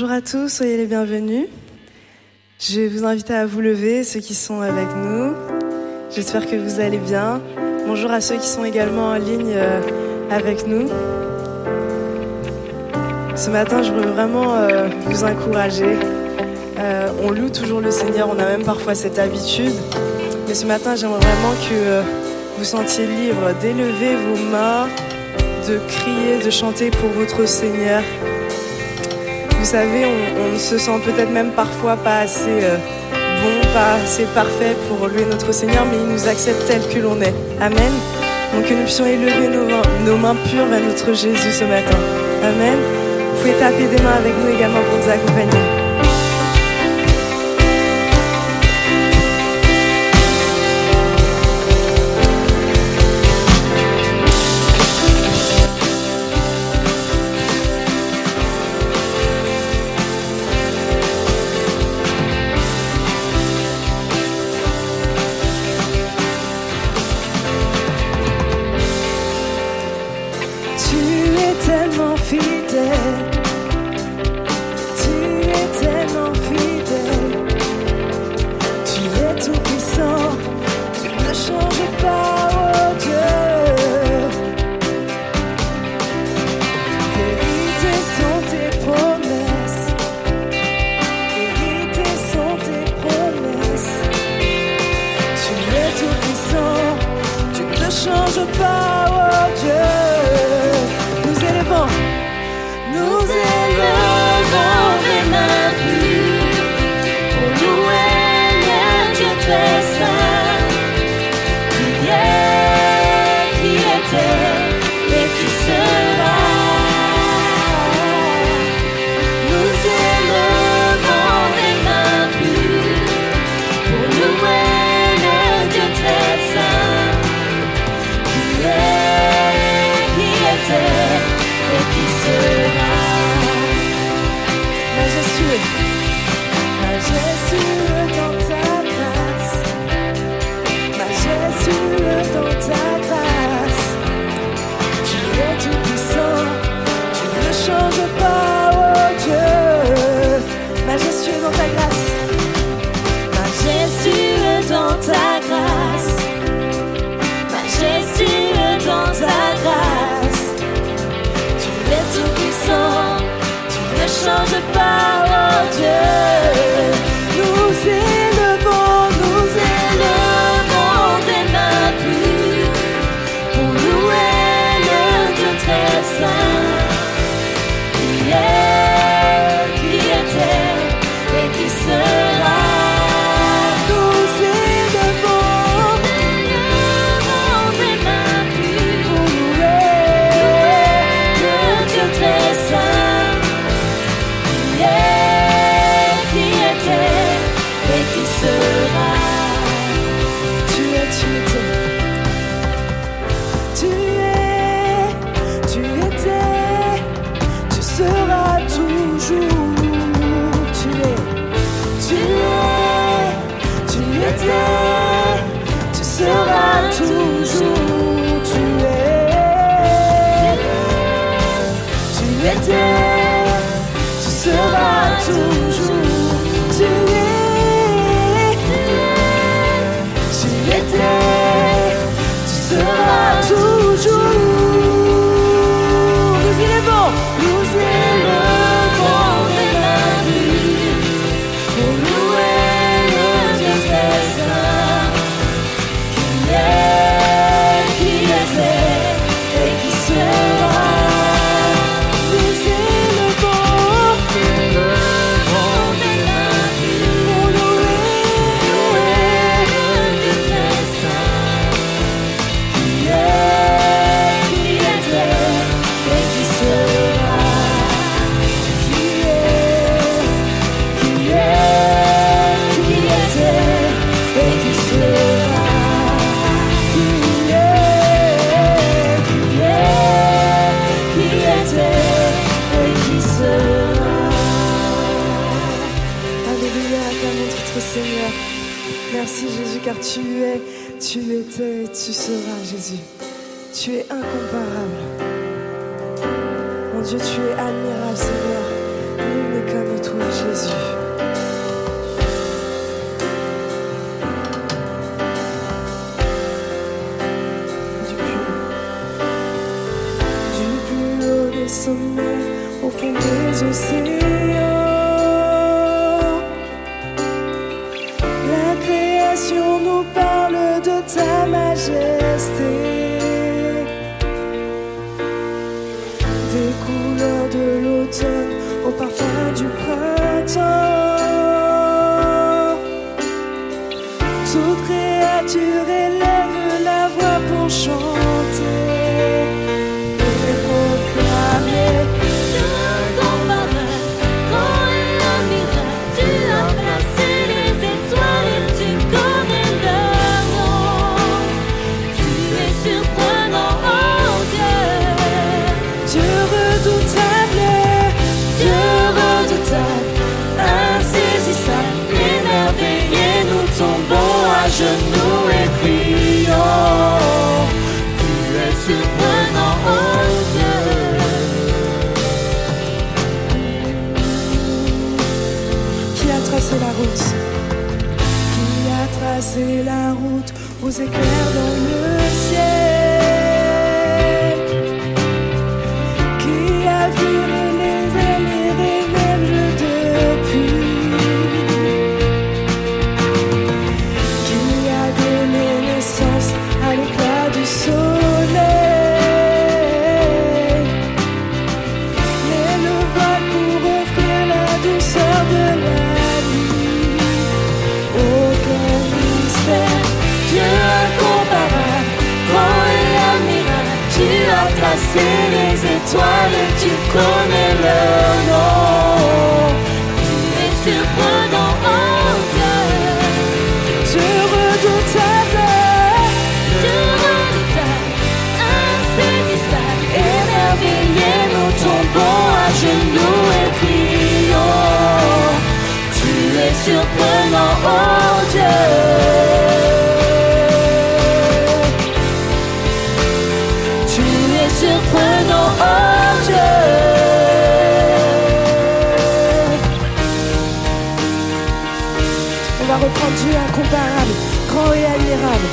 Bonjour à tous, soyez les bienvenus. Je vais vous inviter à vous lever, ceux qui sont avec nous. J'espère que vous allez bien. Bonjour à ceux qui sont également en ligne euh, avec nous. Ce matin, je veux vraiment euh, vous encourager. Euh, on loue toujours le Seigneur, on a même parfois cette habitude. Mais ce matin, j'aimerais vraiment que vous sentiez libre d'élever vos mains, de crier, de chanter pour votre Seigneur. Vous savez, on, on se sent peut-être même parfois pas assez euh, bon, pas assez parfait pour louer notre Seigneur, mais il nous accepte tel que l'on est. Amen. Donc que nous puissions élever nos, nos mains pures vers notre Jésus ce matin. Amen. Vous pouvez taper des mains avec nous également pour nous accompagner. Jésus. Tu es incomparable. Mon Dieu, tu es admirable, Seigneur. Nul n'est comme toi, Jésus. Du plus du plus haut des sommets, au fond des océans. Au parfum du printemps. Tracé la route aux éclairs dans le ciel étoiles tu connais leur nom. Tu es surprenant, oh Dieu. Dieu redoutable, Dieu redoutable, insaisissable, émerveillé, nous tombons à genoux et prions. Tu es surprenant, oh Dieu. Dieu incomparable, grand et admirable.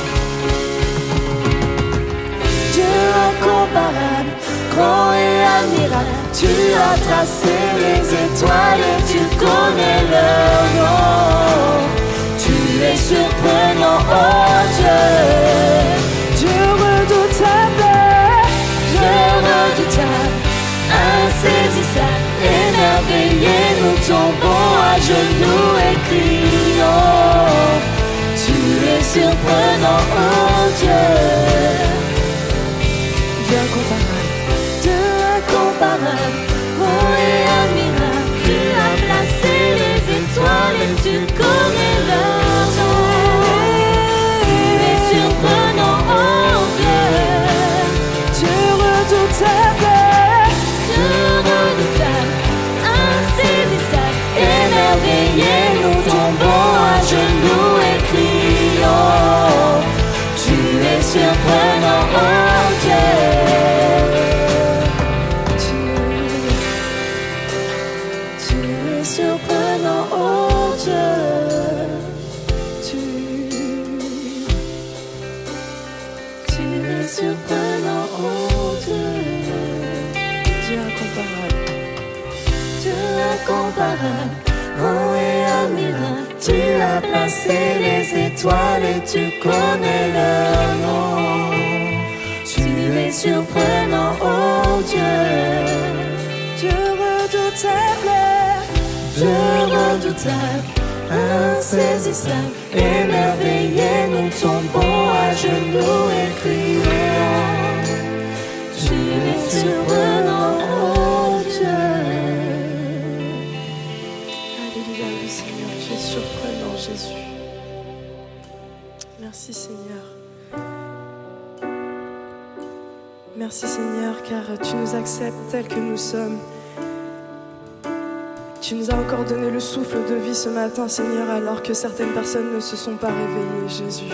Dieu incomparable, grand et admirable. Tu as tracé les étoiles et tu connais leur nom. Tu es surprenant, oh Dieu. Dieu redoutable, Dieu redoutable, insaisissable, émerveillé, nous tombons à genoux et crions. Tu es surprenant, oh insaisissable, émerveillé, nous tombons à genoux et crions. Tu es surprenant, oh Dieu. Alléluia, oui Seigneur, tu es surprenant, Jésus. Merci Seigneur. Merci Seigneur, car tu nous acceptes tels que nous sommes. Tu nous as encore donné le souffle de vie ce matin, Seigneur, alors que certaines personnes ne se sont pas réveillées, Jésus.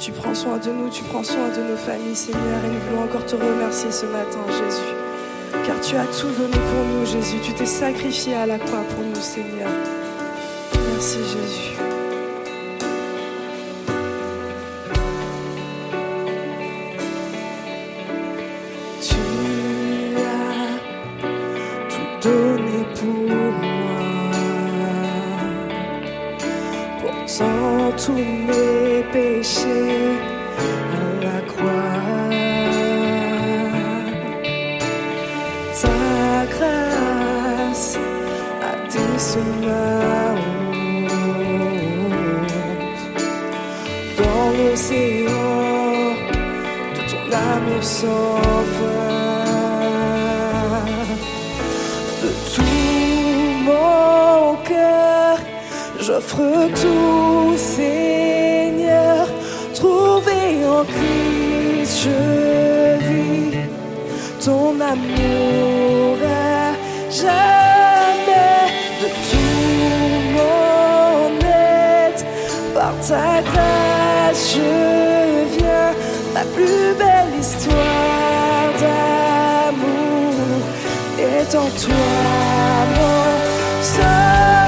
Tu prends soin de nous, tu prends soin de nos familles, Seigneur, et nous voulons encore te remercier ce matin, Jésus. car tu as tout donné pour nous, Jésus. Tu t'es sacrifié à la croix pour nous, Seigneur. Merci, Jésus. Tous mes péchés à la croix. Ta grâce a descendu ma honte dans l'océan de ton amour sans j'offre tout, Seigneur. Trouvé en Christ, je vis ton amour à jamais. De tout mon être, par ta grâce, je viens. Ma plus belle histoire d'amour est en toi, mon sauveur.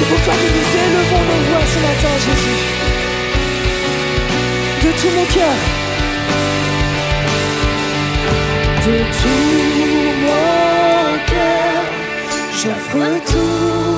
C'est pour toi que nous élevons nos voix ce matin, Jésus. De tout mon cœur. De tout mon cœur, j'offre tout,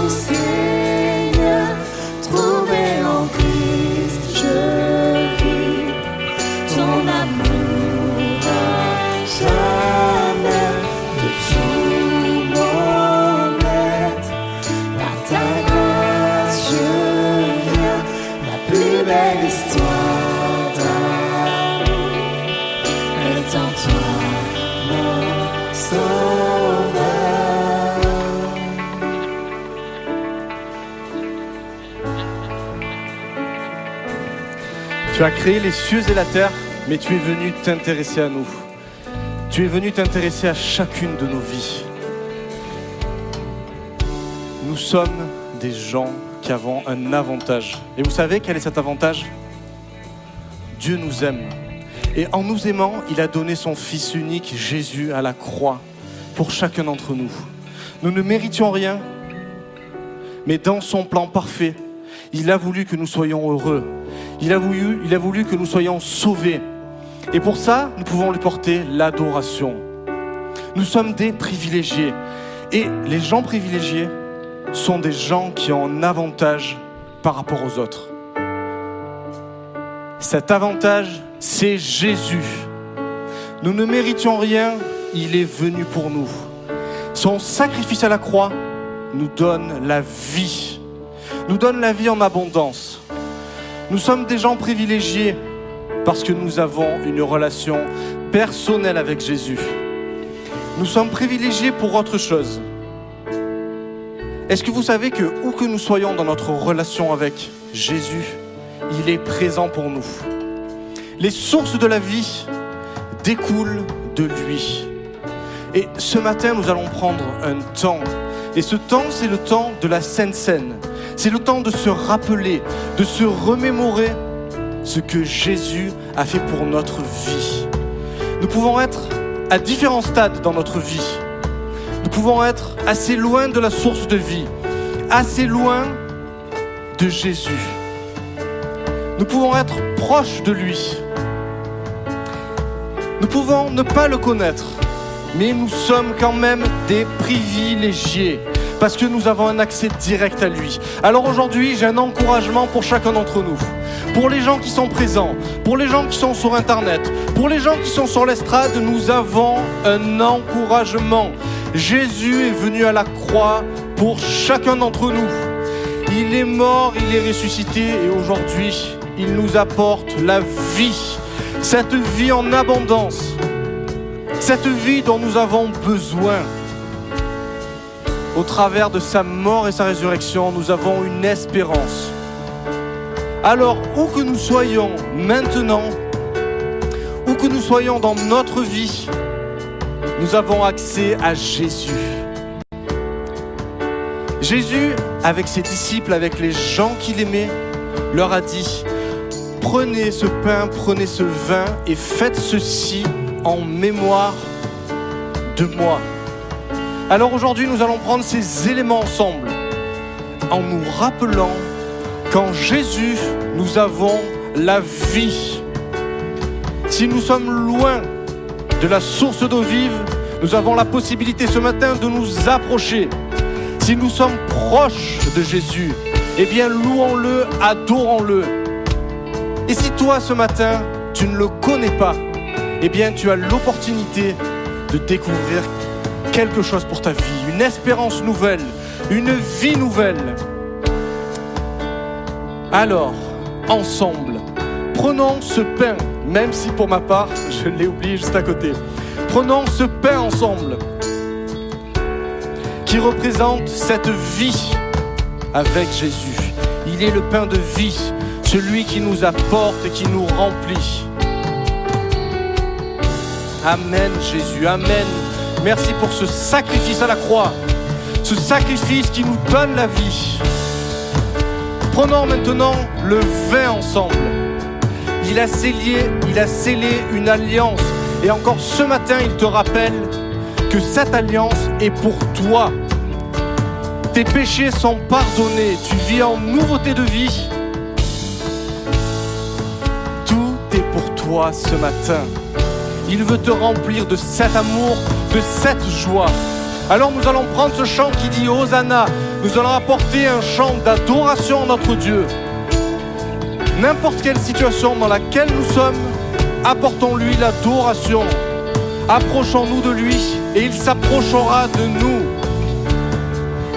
Tu as créé les cieux et la terre, mais tu es venu t'intéresser à nous. Tu es venu t'intéresser à chacune de nos vies. Nous sommes des gens qui avons un avantage. Et vous savez quel est cet avantage? Dieu nous aime. Et en nous aimant, il a donné son Fils unique, Jésus, à la croix, pour chacun d'entre nous. Nous ne méritions rien, mais dans son plan parfait, il a voulu que nous soyons heureux. Il a voulu, que nous soyons sauvés. Et pour ça, nous pouvons lui porter l'adoration. Nous sommes des privilégiés. Et les gens privilégiés sont des gens qui ont un avantage par rapport aux autres. Cet avantage, c'est Jésus. Nous ne méritions rien, il est venu pour nous. Son sacrifice à la croix nous donne la vie, nous donne la vie en abondance. Nous sommes des gens privilégiés parce que nous avons une relation personnelle avec Jésus. Nous sommes privilégiés pour autre chose. Est-ce que vous savez que où que nous soyons dans notre relation avec Jésus, il est présent pour nous? Les sources de la vie découlent de lui. Et ce matin, nous allons prendre un temps. Et ce temps, c'est le temps de la Sainte Seine. C'est le temps de se rappeler, de se remémorer ce que Jésus a fait pour notre vie. Nous pouvons être à différents stades dans notre vie. Nous pouvons être assez loin de la source de vie, assez loin de Jésus. Nous pouvons être proches de lui. Nous pouvons ne pas le connaître, mais nous sommes quand même des privilégiés parce que nous avons un accès direct à lui. Alors aujourd'hui, j'ai un encouragement pour chacun d'entre nous. Pour les gens qui sont présents, pour les gens qui sont sur Internet, pour les gens qui sont sur l'estrade, nous avons un encouragement. Jésus est venu à la croix pour chacun d'entre nous. Il est mort, il est ressuscité et aujourd'hui, il nous apporte la vie. Cette vie en abondance. Cette vie dont nous avons besoin. Au travers de sa mort et sa résurrection, nous avons une espérance. Alors, où que nous soyons maintenant, où que nous soyons dans notre vie, nous avons accès à Jésus. Jésus, avec ses disciples, avec les gens qu'il aimait, leur a dit, prenez ce pain, prenez ce vin et faites ceci en mémoire de moi. Alors aujourd'hui, nous allons prendre ces éléments ensemble en nous rappelant qu'en Jésus, nous avons la vie. Si nous sommes loin de la source d'eau vive, nous avons la possibilité ce matin de nous approcher. Si nous sommes proches de Jésus, eh bien louons-le, adorons-le. Et si toi ce matin, tu ne le connais pas, eh bien tu as l'opportunité de découvrir quelque chose pour ta vie, une espérance nouvelle, une vie nouvelle. Alors, ensemble, prenons ce pain, même si pour ma part, je l'ai oublié juste à côté. Prenons ce pain ensemble, qui représente cette vie avec Jésus. Il est le pain de vie, celui qui nous apporte et qui nous remplit. Amen Jésus, Amen. Merci pour ce sacrifice à la croix, ce sacrifice qui nous donne la vie. Prenons maintenant le vin ensemble. Il a scellé, il a scellé une alliance. Et encore ce matin, il te rappelle que cette alliance est pour toi. Tes péchés sont pardonnés. Tu vis en nouveauté de vie. Tout est pour toi ce matin. Il veut te remplir de cet amour, de cette joie. Alors nous allons prendre ce chant qui dit Hosanna. Nous allons apporter un chant d'adoration à notre Dieu. N'importe quelle situation dans laquelle nous sommes, apportons-lui l'adoration. Approchons-nous de lui et il s'approchera de nous.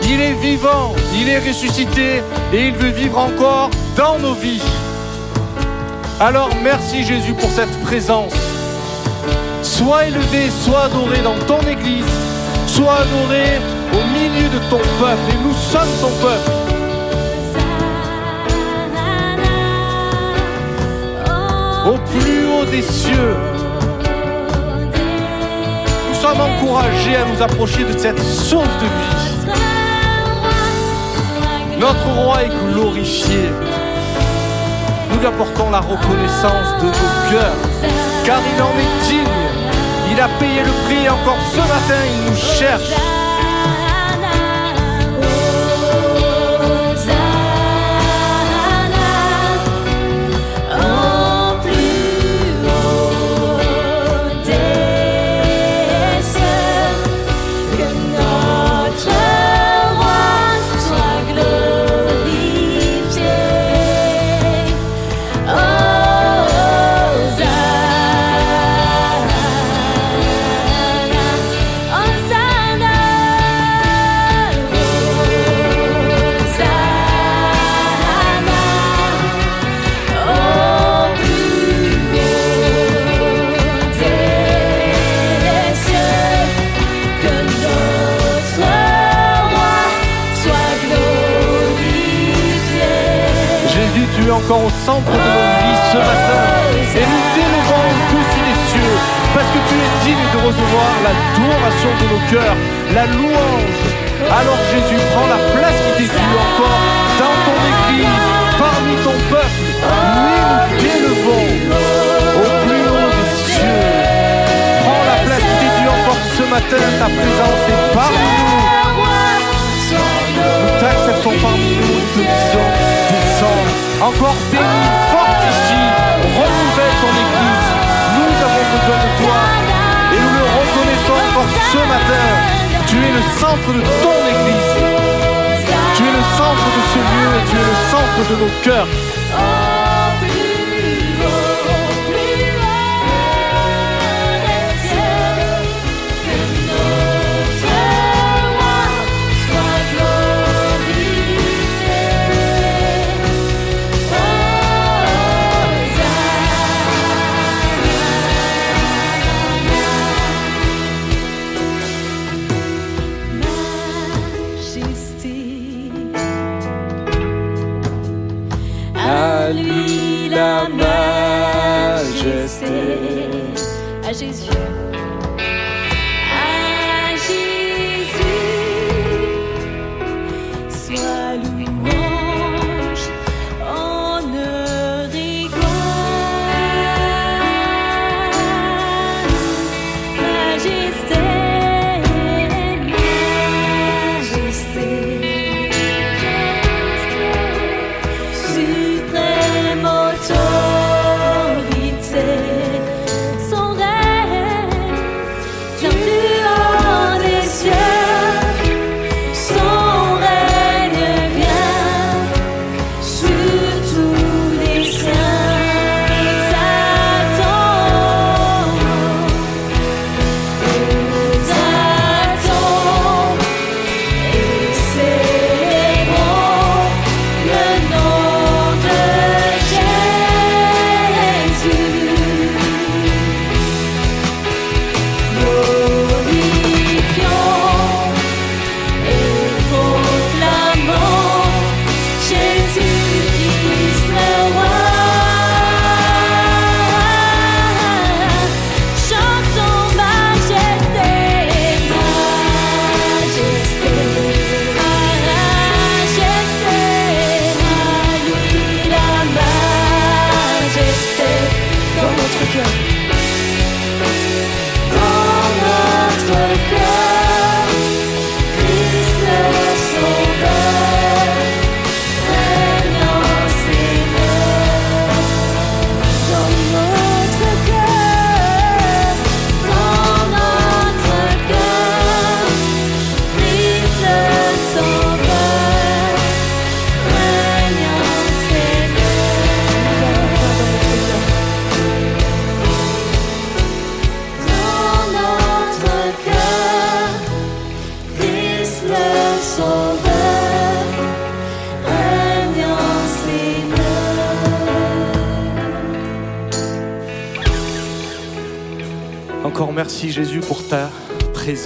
Il est vivant, il est ressuscité et il veut vivre encore dans nos vies. Alors merci Jésus pour cette présence. Sois élevé, sois adoré dans ton église, sois adoré au milieu de ton peuple et nous sommes ton peuple. Au plus haut des cieux, nous sommes encouragés à nous approcher de cette source de vie. Notre roi est glorifié. Nous lui apportons la reconnaissance de nos cœurs, car il en est digne. Il a payé le prix encore ce matin, il nous cherche. Au centre de nos vies ce matin. Et nous t'élevons au-dessus des cieux, parce que tu es digne de recevoir l'adoration de nos cœurs, la louange. Alors Jésus, prends la place qui t'est due encore dans ton Église, parmi ton peuple. Oui, nous t'élevons au plus haut des cieux. Prends la place qui t'est due encore ce matin, ta présence est parmi nous. Nous t'acceptons parmi nous, nous te disons, Encore béni, fortifie, renouvelle ton Église. Nous avons besoin de toi. Et nous le reconnaissons encore ce matin. Tu es le centre de ton Église. Tu es le centre de ce lieu et tu es le centre de nos cœurs. Lui la majesté.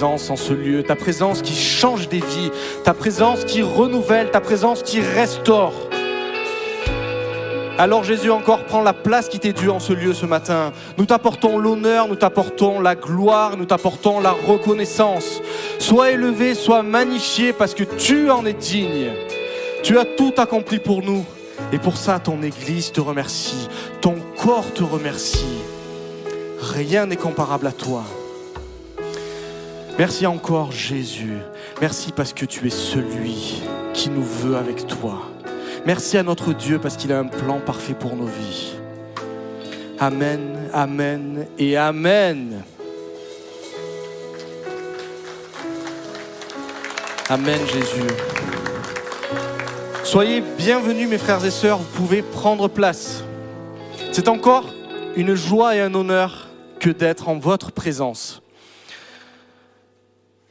En ce lieu, ta présence qui change des vies, ta présence qui renouvelle, ta présence qui restaure. Alors Jésus encore prends la place qui t'est due en ce lieu ce matin. Nous t'apportons l'honneur, nous t'apportons la gloire, nous t'apportons la reconnaissance. Sois élevé, sois magnifié parce que tu en es digne. Tu as tout accompli pour nous. Et pour ça, ton Église te remercie, ton corps te remercie. Rien n'est comparable à toi. Merci encore Jésus. Merci parce que tu es celui qui nous veut avec toi. Merci à notre Dieu parce qu'il a un plan parfait pour nos vies. Amen, Amen et Amen. Amen Jésus. Soyez bienvenus mes frères et sœurs, vous pouvez prendre place. C'est encore une joie et un honneur que d'être en votre présence.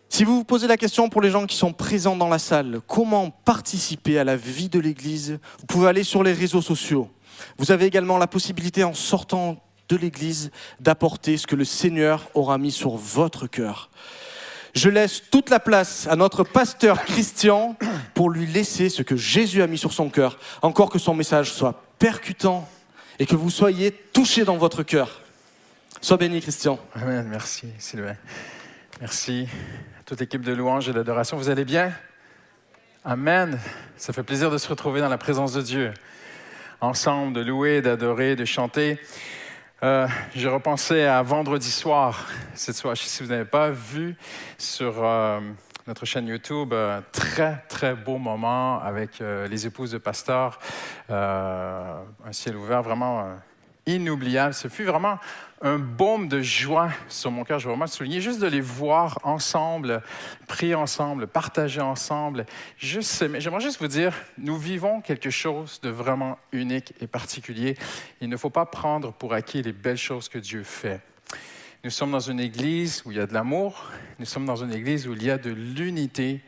Si vous vous posez la question pour les gens qui sont présents dans la salle, comment participer à la vie de l'Église, vous pouvez aller sur les réseaux sociaux. Vous avez également la possibilité en sortant de l'Église d'apporter ce que le Seigneur aura mis sur votre cœur. Je laisse toute la place à notre pasteur Christian pour lui laisser ce que Jésus a mis sur son cœur, encore que son message soit percutant et que vous soyez touchés dans votre cœur. Sois béni, Christian. Amen. Merci, Sylvain. Merci toute l'équipe de louange et d'adoration. Vous allez bien? Amen. Ça fait plaisir de se retrouver dans la présence de Dieu. Ensemble, de louer, d'adorer, de chanter. Euh, je repensais à vendredi soir, cette soirée, si vous n'avez pas vu sur euh, notre chaîne YouTube, un très, très beau moment avec euh, les épouses de Pasteur, euh, un ciel ouvert vraiment euh, inoubliable. Ce fut vraiment un baume de joie sur mon cœur. Je veux vraiment souligner, juste de les voir ensemble, prier ensemble, partager ensemble. J'aimerais juste vous dire, nous vivons quelque chose de vraiment unique et particulier. Il ne faut pas prendre pour acquis les belles choses que Dieu fait. Nous sommes dans une église où il y a de l'amour, nous sommes dans une église où il y a de l'unité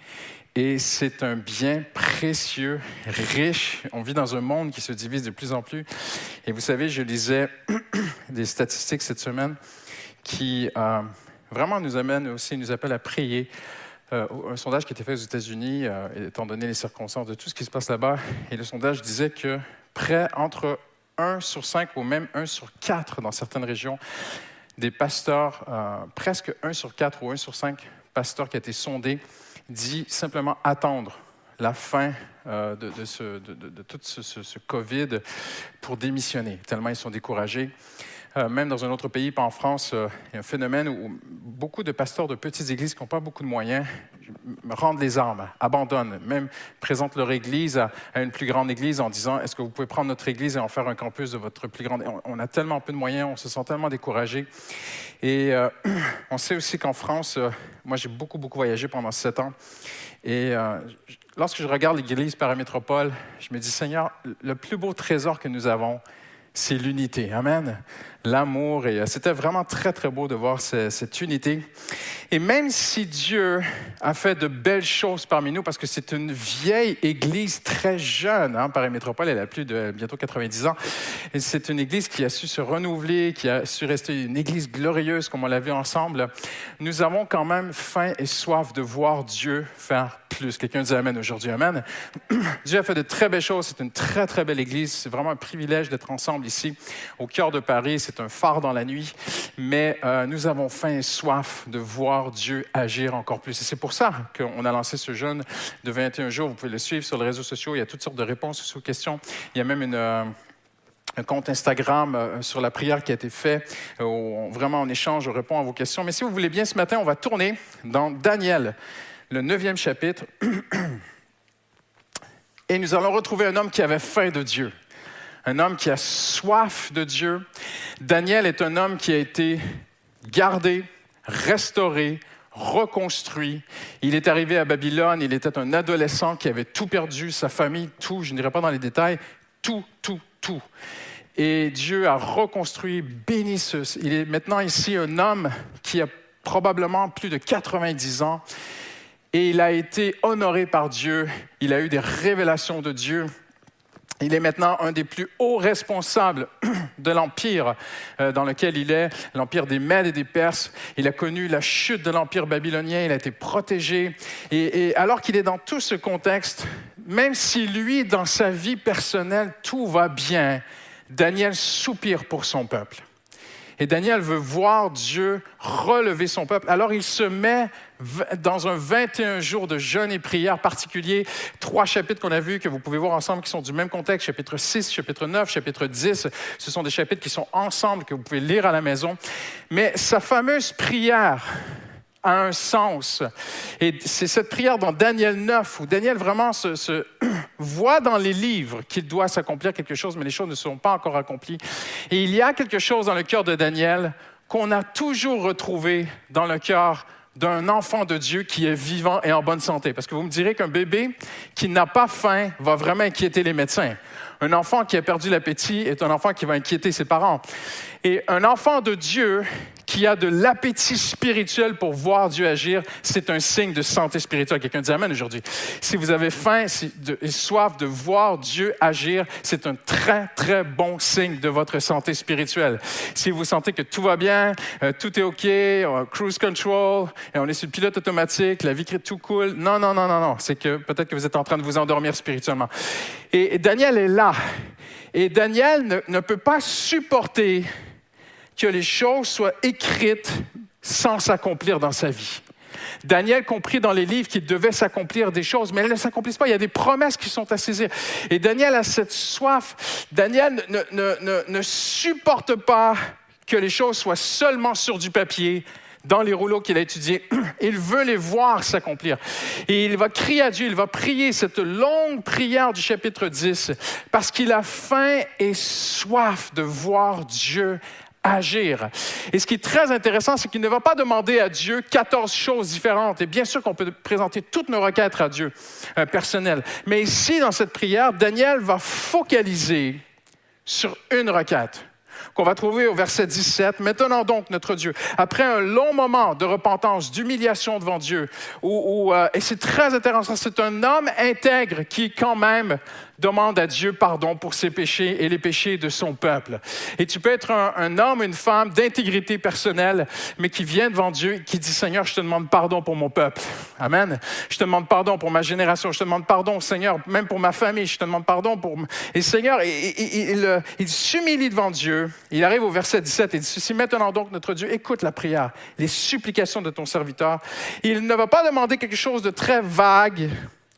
et c'est un bien précieux, riche. On vit dans un monde qui se divise de plus en plus. Et vous savez, je lisais des statistiques cette semaine qui euh, vraiment nous amènent aussi, nous appellent à prier. Euh, un sondage qui a été fait aux États-Unis, euh, étant donné les circonstances de tout ce qui se passe là-bas, et le sondage disait que près entre 1 sur 5 ou même 1 sur 4 dans certaines régions, des pasteurs, presque 1 sur 4 ou 1 sur 5 pasteurs qui a été sondé, dit simplement attendre la fin euh, de, tout ce COVID pour démissionner, tellement ils sont découragés. Euh, même dans un autre pays, pas en France, euh, il y a un phénomène où beaucoup de pasteurs de petites églises qui n'ont pas beaucoup de moyens rendent les armes, abandonnent, même présentent leur église à, une plus grande église en disant Est-ce que vous pouvez prendre notre église et en faire un campus de votre plus grande? On, on a tellement peu de moyens, on se sent tellement découragé. Et euh, on sait aussi qu'en France, moi j'ai beaucoup, beaucoup voyagé pendant sept ans. Et lorsque je regarde l'église paramétropole, je me dis Seigneur, le plus beau trésor que nous avons, c'est l'unité. Amen. L'amour. Et euh, c'était vraiment très, très beau de voir ce- cette unité. Et même si Dieu a fait de belles choses parmi nous, parce que c'est une vieille église très jeune, hein, Paris Métropole, elle a plus de bientôt 90 ans. Et c'est une église qui a su se renouveler, qui a su rester une église glorieuse comme on l'a vu ensemble. Nous avons quand même faim et soif de voir Dieu faire plus. Quelqu'un dit Amen aujourd'hui. Amen. Dieu a fait de très belles choses. C'est une très, très belle église. C'est vraiment un privilège d'être ensemble ici, au cœur de Paris. C'est un phare dans la nuit. Mais euh, nous avons faim et soif de voir Dieu agir encore plus. Et c'est pour ça qu'on a lancé ce jeûne de 21 jours. Vous pouvez le suivre sur les réseaux sociaux. Il y a toutes sortes de réponses aux questions. Il y a même euh, un compte Instagram euh, sur la prière qui a été fait. Vraiment, on échange, on répond à vos questions. Mais si vous voulez bien, ce matin, on va tourner dans Daniel, le neuvième chapitre. Et nous allons retrouver un homme qui avait faim de Dieu, un homme qui a soif de Dieu. Daniel est un homme qui a été gardé, restauré, reconstruit. Il est arrivé à Babylone, il était un adolescent qui avait tout perdu, sa famille, tout, je n'irai pas dans les détails, tout, tout, tout. Et Dieu a reconstruit, béni. Il est maintenant ici un homme qui a probablement plus de 90 ans et il a été honoré par Dieu. Il a eu des révélations de Dieu. Il est maintenant un des plus hauts responsables de l'empire euh, dans lequel il est, l'empire des Mèdes et des Perses. Il a connu la chute de l'empire babylonien, il a été protégé. Et, et alors qu'il est dans tout ce contexte, même si lui, dans sa vie personnelle, tout va bien, Daniel soupire pour son peuple. Et Daniel veut voir Dieu relever son peuple. Alors il se met dans un 21 jours de jeûne et prière particulier. Trois chapitres qu'on a vus, que vous pouvez voir ensemble, qui sont du même contexte. Chapitre 6, chapitre 9, chapitre 10. Ce sont des chapitres qui sont ensemble, que vous pouvez lire à la maison. Mais sa fameuse prière a un sens. Et c'est cette prière dans Daniel 9 où Daniel vraiment se, voit dans les livres qu'il doit s'accomplir quelque chose, mais les choses ne sont pas encore accomplies. Et il y a quelque chose dans le cœur de Daniel qu'on a toujours retrouvé dans le cœur d'un enfant de Dieu qui est vivant et en bonne santé. Parce que vous me direz qu'un bébé qui n'a pas faim va vraiment inquiéter les médecins. Un enfant qui a perdu l'appétit est un enfant qui va inquiéter ses parents. Et un enfant de Dieu qui a de l'appétit spirituel pour voir Dieu agir, c'est un signe de santé spirituelle. Quelqu'un dit Amen aujourd'hui. Si vous avez faim et soif de voir Dieu agir, c'est un très, très bon signe de votre santé spirituelle. Si vous sentez que tout va bien, euh, tout est OK, euh, cruise control, et on est sur le pilote automatique, la vie tout cool, non, non, non, non, non. C'est que peut-être que vous êtes en train de vous endormir spirituellement. Et, Daniel est là. Et Daniel ne peut pas supporter que les choses soient écrites sans s'accomplir dans sa vie. Daniel comprit dans les livres qu'il devait s'accomplir des choses, mais elles ne s'accomplissent pas. Il y a des promesses qui sont à saisir. Et Daniel a cette soif. Daniel ne, ne- ne- ne supporte pas que les choses soient seulement sur du papier, dans les rouleaux qu'il a étudiés. Il veut les voir s'accomplir. Et il va crier à Dieu, il va prier cette longue prière du chapitre 10, parce qu'il a faim et soif de voir Dieu agir. Et ce qui est très intéressant, c'est qu'il ne va pas demander à Dieu 14 choses différentes. Et bien sûr qu'on peut présenter toutes nos requêtes à Dieu euh, personnelles. Mais ici, dans cette prière, Daniel va focaliser sur une requête qu'on va trouver au verset 17. Maintenant donc, notre Dieu, après un long moment de repentance, d'humiliation devant Dieu, où, où, euh, et c'est très intéressant, c'est un homme intègre qui quand même demande à Dieu pardon pour ses péchés et les péchés de son peuple. Et tu peux être un, un homme, une femme d'intégrité personnelle, mais qui vient devant Dieu et qui dit, Seigneur, je te demande pardon pour mon peuple. Amen. Je te demande pardon pour ma génération. Je te demande pardon, Seigneur, même pour ma famille. Je te demande pardon pour... Et Seigneur, il, il- il, il s'humilie devant Dieu. Il arrive au verset 17 et dit ceci, maintenant donc, notre Dieu, écoute la prière, les supplications de ton serviteur. Il ne va pas demander quelque chose de très vague,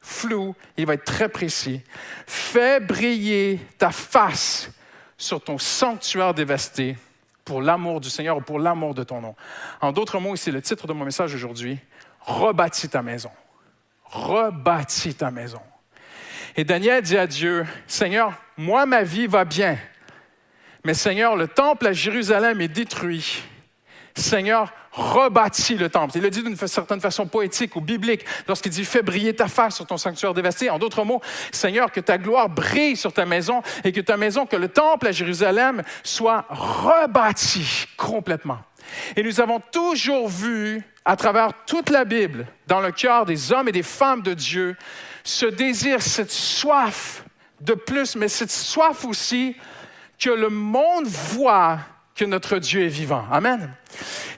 flou, il va être très précis. Fais briller ta face sur ton sanctuaire dévasté pour l'amour du Seigneur ou pour l'amour de ton nom. En d'autres mots, c'est le titre de mon message aujourd'hui. Rebâtis ta maison. Rebâtis ta maison. Et Daniel dit à Dieu, Seigneur, moi, ma vie va bien. Mais Seigneur, le temple à Jérusalem est détruit. Seigneur, rebâtis le temple. Il le dit d'une certaine façon poétique ou biblique lorsqu'il dit Fais briller ta face sur ton sanctuaire dévasté. En d'autres mots, Seigneur, que ta gloire brille sur ta maison et que ta maison, que le temple à Jérusalem soit rebâti complètement. Et nous avons toujours vu à travers toute la Bible, dans le cœur des hommes et des femmes de Dieu, ce désir, cette soif de plus, mais cette soif aussi que le monde voit que notre Dieu est vivant. Amen.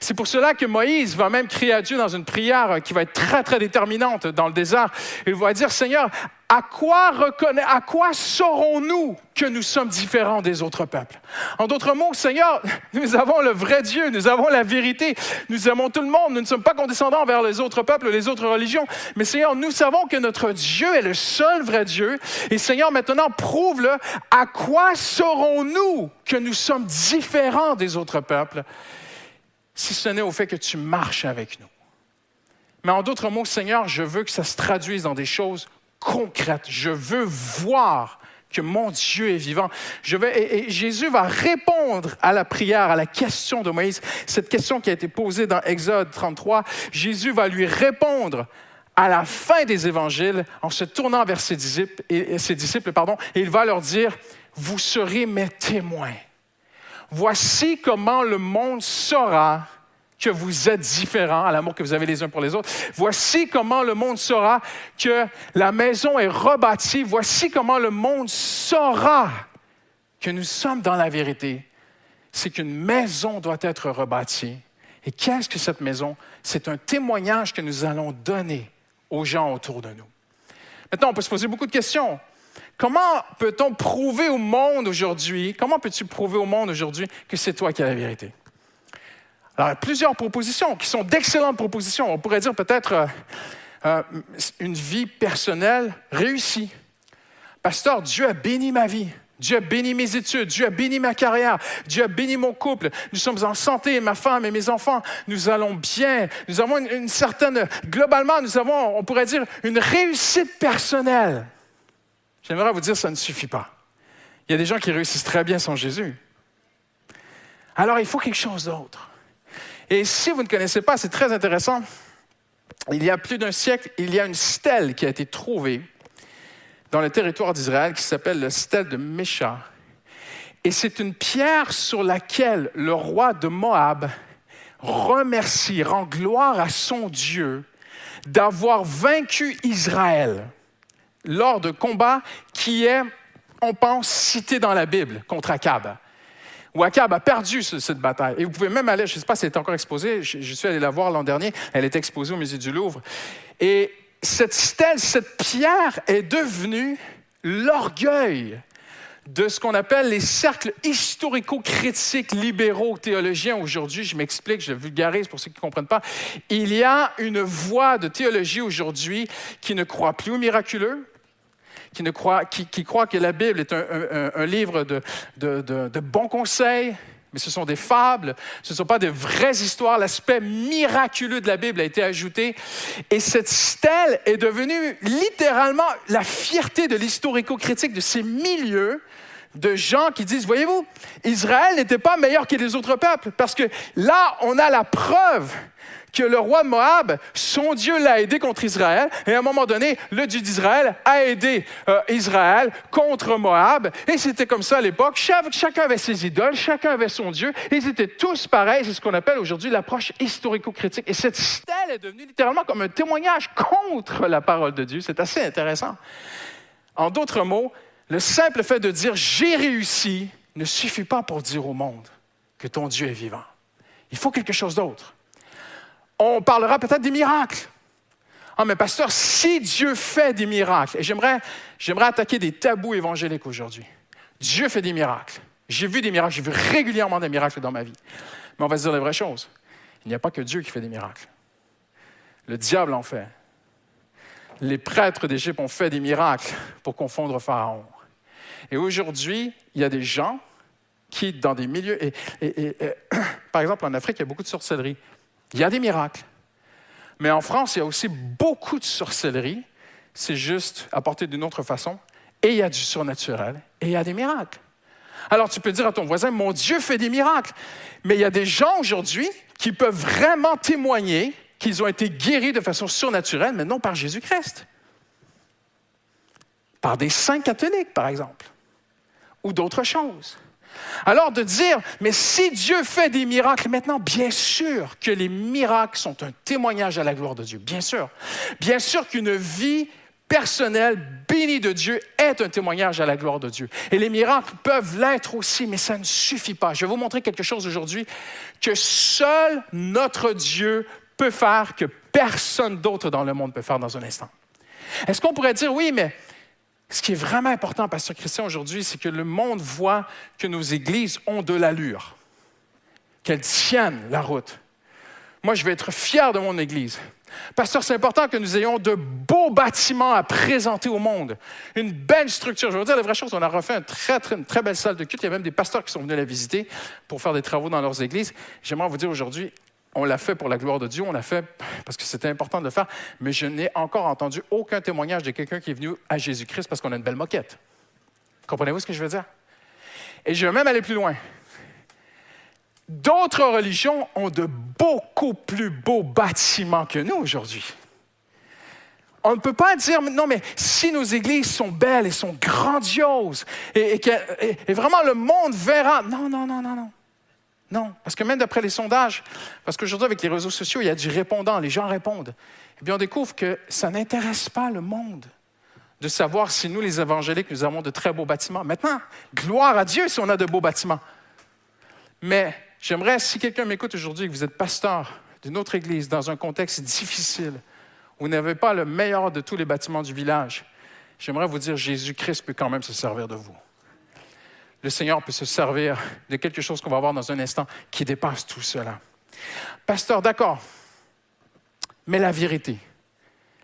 C'est pour cela que Moïse va même crier à Dieu dans une prière qui va être très, très déterminante dans le désert. Il va dire, Seigneur, à quoi, reconna- à quoi saurons-nous que nous sommes différents des autres peuples? En d'autres mots, Seigneur, nous avons le vrai Dieu, nous avons la vérité, nous aimons tout le monde, nous ne sommes pas condescendants vers les autres peuples, les autres religions, mais Seigneur, nous savons que notre Dieu est le seul vrai Dieu. Et Seigneur, maintenant, prouve-le, à quoi saurons-nous que nous sommes différents des autres peuples? Si ce n'est au fait que tu marches avec nous. Mais en d'autres mots, Seigneur, je veux que ça se traduise dans des choses concrètes. Je veux voir que mon Dieu est vivant. Je et, Jésus va répondre à la prière, à la question de Moïse, cette question qui a été posée dans Exode 33. Jésus va lui répondre à la fin des évangiles en se tournant vers ses disciples, ses disciples pardon, et il va leur dire, vous serez mes témoins. Voici comment le monde saura que vous êtes différents à l'amour que vous avez les uns pour les autres. Voici comment le monde saura que la maison est rebâtie. Voici comment le monde saura que nous sommes dans la vérité. C'est qu'une maison doit être rebâtie. Et qu'est-ce que cette maison? C'est un témoignage que nous allons donner aux gens autour de nous. Maintenant, on peut se poser beaucoup de questions. Comment peut-on prouver au monde aujourd'hui, comment peux-tu prouver au monde aujourd'hui que c'est toi qui as la vérité? Alors, plusieurs propositions qui sont d'excellentes propositions. On pourrait dire peut-être euh, euh, une vie personnelle réussie. Pasteur, Dieu a béni ma vie. Dieu a béni mes études, Dieu a béni ma carrière, Dieu a béni mon couple. Nous sommes en santé, ma femme et mes enfants. Nous allons bien. Nous avons une certaine, globalement, nous avons, on pourrait dire, une réussite personnelle. J'aimerais vous dire, ça ne suffit pas. Il y a des gens qui réussissent très bien sans Jésus. Alors, il faut quelque chose d'autre. Et si vous ne connaissez pas, c'est très intéressant. Il y a plus d'un siècle, il y a une stèle qui a été trouvée dans le territoire d'Israël qui s'appelle la stèle de Mécha. Et c'est une pierre sur laquelle le roi de Moab remercie, rend gloire à son Dieu d'avoir vaincu Israël lors de combats qui est, on pense, cité dans la Bible contre Akab. Où Akab a perdu ce- cette bataille. Et vous pouvez même aller, je ne sais pas si elle est encore exposée, je, suis allé la voir l'an dernier, elle est exposée au musée du Louvre. Et cette stèle, cette pierre est devenue l'orgueil de ce qu'on appelle les cercles historico-critiques libéraux théologiens aujourd'hui. Je m'explique, je vulgarise pour ceux qui ne comprennent pas. Il y a une voie de théologie aujourd'hui qui ne croit plus au miraculeux, qui, croit que la Bible est un, livre de- de bons conseils, mais ce sont des fables, ce ne sont pas de vraies histoires. L'aspect miraculeux de la Bible a été ajouté. Et cette stèle est devenue littéralement la fierté de l'historico-critique de ces milieux de gens qui disent, voyez-vous, Israël n'était pas meilleur que les autres peuples, parce que là, on a la preuve que le roi Moab, son Dieu l'a aidé contre Israël, et à un moment donné, le Dieu d'Israël a aidé euh, Israël contre Moab, et c'était comme ça à l'époque. Chacun avait ses idoles, chacun avait son Dieu, et ils étaient tous pareils. C'est ce qu'on appelle aujourd'hui l'approche historico-critique. Et cette stèle est devenue littéralement comme un témoignage contre la parole de Dieu. C'est assez intéressant. En d'autres mots, le simple fait de dire j'ai réussi ne suffit pas pour dire au monde que ton Dieu est vivant. Il faut quelque chose d'autre. On parlera peut-être des miracles. Ah, mais pasteur, si Dieu fait des miracles, et j'aimerais, j'aimerais attaquer des tabous évangéliques aujourd'hui. Dieu fait des miracles. J'ai vu des miracles, j'ai vu régulièrement des miracles dans ma vie. Mais on va se dire les vraies choses. Il n'y a pas que Dieu qui fait des miracles. Le diable en fait. Les prêtres d'Égypte ont fait des miracles pour confondre Pharaon. Et aujourd'hui, il y a des gens qui, dans des milieux. Et, et- et- par exemple, en Afrique, il y a beaucoup de sorcellerie. Il y a des miracles. Mais en France, il y a aussi beaucoup de sorcellerie. C'est juste apporté d'une autre façon. Et il y a du surnaturel. Et il y a des miracles. Alors tu peux dire à ton voisin, mon Dieu fait des miracles. Mais il y a des gens aujourd'hui qui peuvent vraiment témoigner qu'ils ont été guéris de façon surnaturelle, mais non par Jésus-Christ. Par des saints catholiques, par exemple. Ou d'autres choses. Alors de dire, mais si Dieu fait des miracles maintenant, bien sûr que les miracles sont un témoignage à la gloire de Dieu, bien sûr. Bien sûr qu'une vie personnelle bénie de Dieu est un témoignage à la gloire de Dieu. Et les miracles peuvent l'être aussi, mais ça ne suffit pas. Je vais vous montrer quelque chose aujourd'hui que seul notre Dieu peut faire, que personne d'autre dans le monde peut faire dans un instant. Est-ce qu'on pourrait dire, oui, mais ce qui est vraiment important, Pasteur Christian, aujourd'hui, c'est que le monde voit que nos églises ont de l'allure, qu'elles tiennent la route. Moi, je vais être fier de mon église. Pasteur, c'est important que nous ayons de beaux bâtiments à présenter au monde, une belle structure. Je vais dire la vraie chose, on a refait une très, très, une très belle salle de culte. Il y a même des pasteurs qui sont venus la visiter pour faire des travaux dans leurs églises. J'aimerais vous dire aujourd'hui, on l'a fait pour la gloire de Dieu, on l'a fait parce que c'était important de le faire, mais je n'ai encore entendu aucun témoignage de quelqu'un qui est venu à Jésus-Christ parce qu'on a une belle moquette. Comprenez-vous ce que je veux dire? Et je vais même aller plus loin. D'autres religions ont de beaucoup plus beaux bâtiments que nous aujourd'hui. On ne peut pas dire, non, mais si nos églises sont belles et sont grandioses, et, que et- et vraiment le monde verra. Non, non, non, non, non. Non, parce que même d'après les sondages, parce qu'aujourd'hui, avec les réseaux sociaux, il y a du répondant, les gens répondent. Eh bien, on découvre que ça n'intéresse pas le monde de savoir si nous, les évangéliques, nous avons de très beaux bâtiments. Maintenant, gloire à Dieu si on a de beaux bâtiments. Mais j'aimerais, si quelqu'un m'écoute aujourd'hui que vous êtes pasteur d'une autre église dans un contexte difficile, où vous n'avez pas le meilleur de tous les bâtiments du village, j'aimerais vous dire, Jésus-Christ peut quand même se servir de vous. Le Seigneur peut se servir de quelque chose qu'on va voir dans un instant qui dépasse tout cela. Pasteur, d'accord, mais la vérité.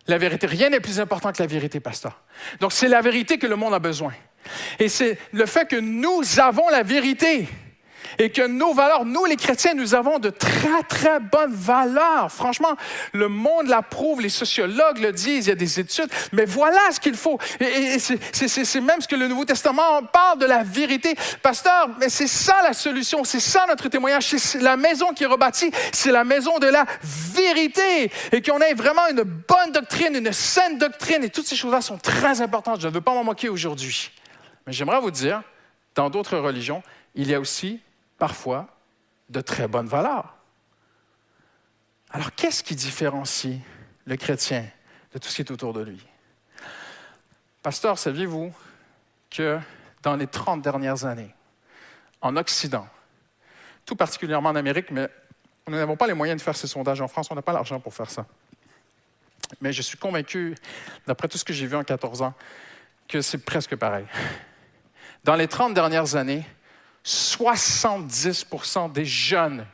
La vérité. Rien n'est plus important que la vérité, pasteur. Donc, c'est la vérité que le monde a besoin. Et c'est le fait que nous avons la vérité et que nos valeurs, nous les chrétiens, nous avons de très, très bonnes valeurs. Franchement, le monde l'approuve, les sociologues le disent, il y a des études, mais voilà ce qu'il faut. Et, c'est- même ce que le Nouveau Testament parle de la vérité. Pasteur, mais c'est ça la solution, c'est ça notre témoignage, c'est la maison qui est rebâtie, c'est la maison de la vérité. Et qu'on ait vraiment une bonne doctrine, une saine doctrine, et toutes ces choses-là sont très importantes. Je ne veux pas m'en moquer aujourd'hui. Mais j'aimerais vous dire, dans d'autres religions, il y a aussi parfois de très bonnes valeurs. Alors, qu'est-ce qui différencie le chrétien de tout ce qui est autour de lui? Pasteur, saviez-vous que dans les 30 dernières années, en Occident, tout particulièrement en Amérique, mais nous n'avons pas les moyens de faire ces sondages en France, on n'a pas l'argent pour faire ça. Mais je suis convaincu, d'après tout ce que j'ai vu en 14 ans, que c'est presque pareil. Dans les 30 dernières années, 70% des jeunes,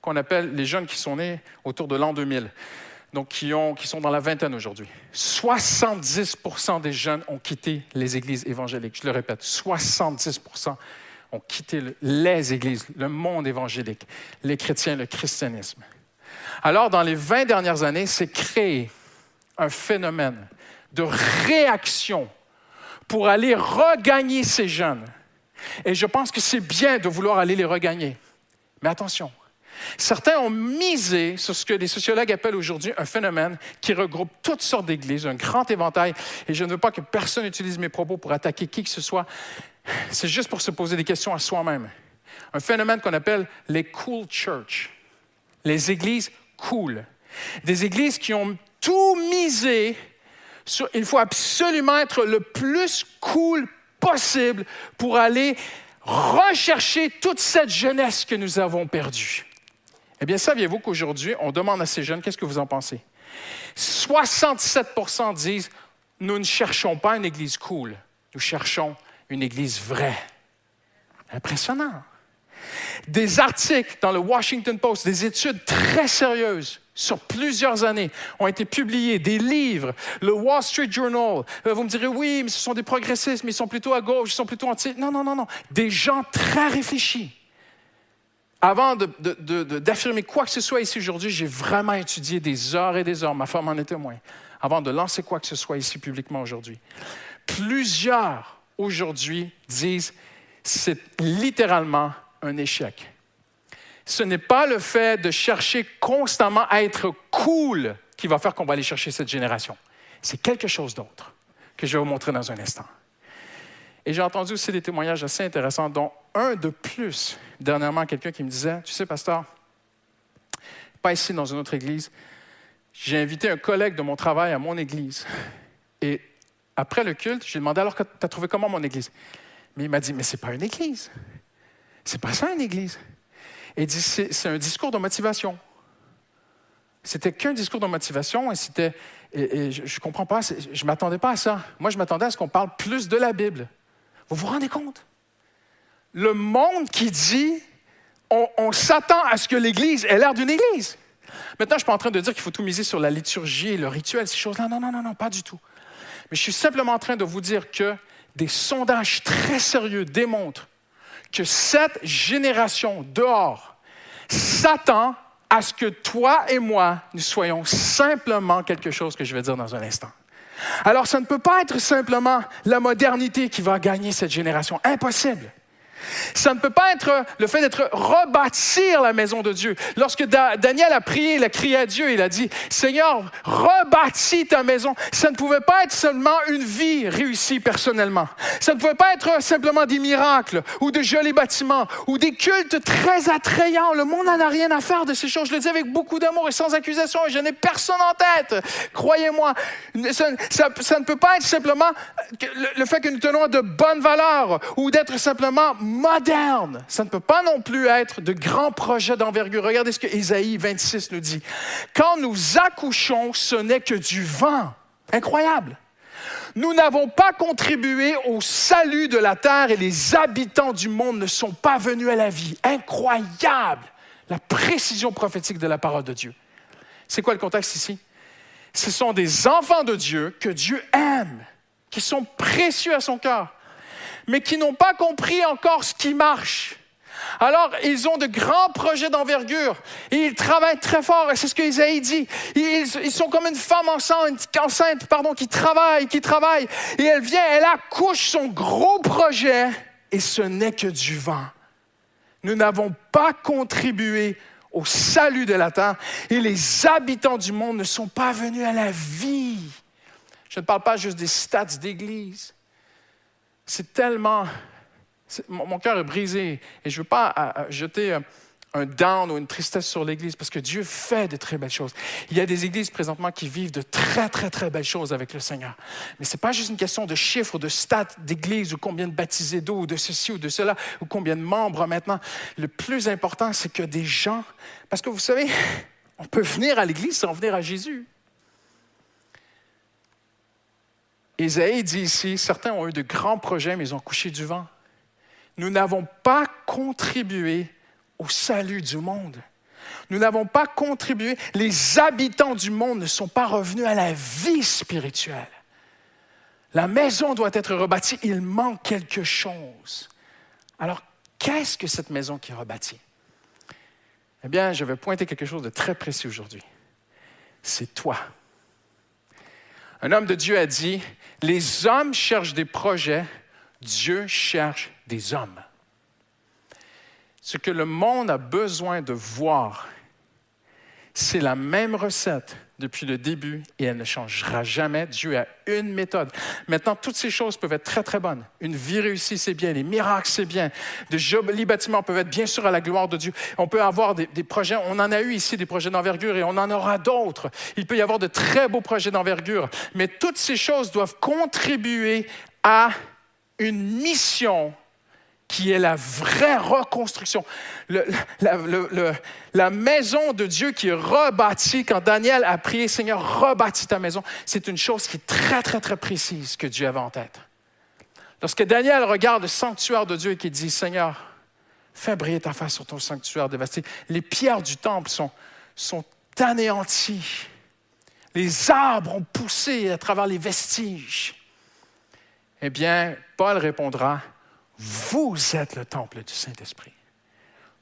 qu'on appelle les jeunes qui sont nés autour de l'an 2000, donc qui, qui sont dans la vingtaine aujourd'hui, 70 des jeunes ont quitté les églises évangéliques. Je le répète, 70% ont quitté le- les églises, le monde évangélique, les chrétiens, le christianisme. Alors, dans les 20 dernières années, c'est créé un phénomène de réaction pour aller regagner ces jeunes. Et je pense que c'est bien de vouloir aller les regagner. Mais attention, certains ont misé sur ce que les sociologues appellent aujourd'hui un phénomène qui regroupe toutes sortes d'églises, un grand éventail. Et je ne veux pas que personne utilise mes propos pour attaquer qui que ce soit. C'est juste pour se poser des questions à soi-même. Un phénomène qu'on appelle les cool church, les églises cool. Des églises qui ont tout misé sur, il faut absolument être le plus cool possible pour aller rechercher toute cette jeunesse que nous avons perdue. Eh bien, saviez-vous qu'aujourd'hui, on demande à ces jeunes, qu'est-ce que vous en pensez? 67% disent, nous ne cherchons pas une église cool, nous cherchons une église vraie. Impressionnant. Des articles dans le Washington Post, des études très sérieuses sur plusieurs années ont été publiés, des livres, le Wall Street Journal. Euh, Vous me direz, oui, mais ce sont des progressistes, mais ils sont plutôt à gauche, ils sont plutôt anti. Non, non, non, non. Des gens très réfléchis. Avant d'affirmer quoi que ce soit ici aujourd'hui, j'ai vraiment étudié des heures et des heures. Ma femme en est témoin. Avant de lancer quoi que ce soit ici publiquement aujourd'hui. Plusieurs aujourd'hui disent c'est littéralement un échec. Ce n'est pas le fait de chercher constamment à être cool qui va faire qu'on va aller chercher cette génération. C'est quelque chose d'autre que je vais vous montrer dans un instant. Et j'ai entendu aussi des témoignages assez intéressants, dont un de plus. Dernièrement, quelqu'un qui me disait, tu sais, pasteur, pas ici dans une autre église, j'ai invité un collègue de mon travail à mon église. Et après le culte, j'ai demandé alors, tu as trouvé comment mon église? Mais il m'a dit, mais c'est pas une église. C'est pas ça une église. Et c'est un discours de motivation. C'était qu'un discours de motivation et c'était. Je ne comprends pas, je ne m'attendais pas à ça. Moi, je m'attendais à ce qu'on parle plus de la Bible. Vous vous rendez compte? Le monde qui dit on, on s'attend à ce que l'Église ait l'air d'une Église. Maintenant, je ne suis pas en train de dire qu'il faut tout miser sur la liturgie et le rituel, ces choses-là. Non, non, non, non, pas du tout. Mais je suis simplement en train de vous dire que des sondages très sérieux démontrent que cette génération dehors s'attend à ce que toi et moi, nous soyons simplement quelque chose que je vais dire dans un instant. Alors, ça ne peut pas être simplement la modernité qui va gagner cette génération. Impossible. Ça ne peut pas être le fait d'être rebâtir la maison de Dieu. Lorsque Da- Daniel a prié, il a crié à Dieu, il a dit, Seigneur, rebâtis ta maison. Ça ne pouvait pas être seulement une vie réussie personnellement. Ça ne pouvait pas être simplement des miracles ou de jolis bâtiments ou des cultes très attrayants. Le monde n'en a rien à faire de ces choses. Je le dis avec beaucoup d'amour et sans accusation et je n'ai personne en tête. Croyez-moi, ça, ne peut pas être simplement le, fait que nous tenons de bonnes valeurs ou d'être simplement moderne. Ça ne peut pas non plus être de grands projets d'envergure. Regardez ce que Ésaïe 26 nous dit. Quand nous accouchons, ce n'est que du vent. Incroyable. Nous n'avons pas contribué au salut de la terre et les habitants du monde ne sont pas venus à la vie. Incroyable. La précision prophétique de la parole de Dieu. C'est quoi le contexte ici? Ce sont des enfants de Dieu que Dieu aime, qui sont précieux à son cœur, mais qui n'ont pas compris encore ce qui marche. Alors, ils ont de grands projets d'envergure et ils travaillent très fort, et c'est ce que Isaïe dit. Ils, sont comme une femme enceinte, enceinte pardon, qui travaille, qui travaille, et elle vient, elle accouche son gros projet, et ce n'est que du vent. Nous n'avons pas contribué au salut de la terre, et les habitants du monde ne sont pas venus à la vie. Je ne parle pas juste des stats d'église. C'est tellement Mon, cœur est brisé et je ne veux pas jeter un, down ou une tristesse sur l'Église parce que Dieu fait de très belles choses. Il y a des églises présentement qui vivent de très, très, très belles choses avec le Seigneur. Mais ce n'est pas juste une question de chiffres de stats d'église ou combien de baptisés d'eau ou de ceci ou de cela ou combien de membres maintenant. Le plus important, c'est que des gens... Parce que vous savez, on peut venir à l'Église sans venir à Jésus. Isaïe dit ici, certains ont eu de grands projets, mais ils ont couché du vent. Nous n'avons pas contribué au salut du monde. Nous n'avons pas contribué. Les habitants du monde ne sont pas revenus à la vie spirituelle. La maison doit être rebâtie. Il manque quelque chose. Alors, qu'est-ce que cette maison qui est rebâtie? Eh bien, je vais pointer quelque chose de très précis aujourd'hui. C'est toi. Un homme de Dieu a dit, les hommes cherchent des projets, Dieu cherche des hommes. Ce que le monde a besoin de voir, c'est la même recette depuis le début et elle ne changera jamais. Dieu a une méthode. Maintenant, toutes ces choses peuvent être très, très bonnes. Une vie réussie, c'est bien. Les miracles, c'est bien. De jolis bâtiments peuvent être bien sûr à la gloire de Dieu. On peut avoir des, des projets, on en a eu ici des projets d'envergure et on en aura d'autres. Il peut y avoir de très beaux projets d'envergure. Mais toutes ces choses doivent contribuer à une mission qui est la vraie reconstruction. La, maison de Dieu qui est rebâtie, quand Daniel a prié, Seigneur, rebâtis ta maison, c'est une chose qui est très, très, très précise que Dieu avait en tête. Lorsque Daniel regarde le sanctuaire de Dieu et qu'il dit, Seigneur, fais briller ta face sur ton sanctuaire dévasté, les pierres du temple sont, sont anéanties. Les arbres ont poussé à travers les vestiges. Eh bien, Paul répondra, vous êtes le temple du Saint-Esprit.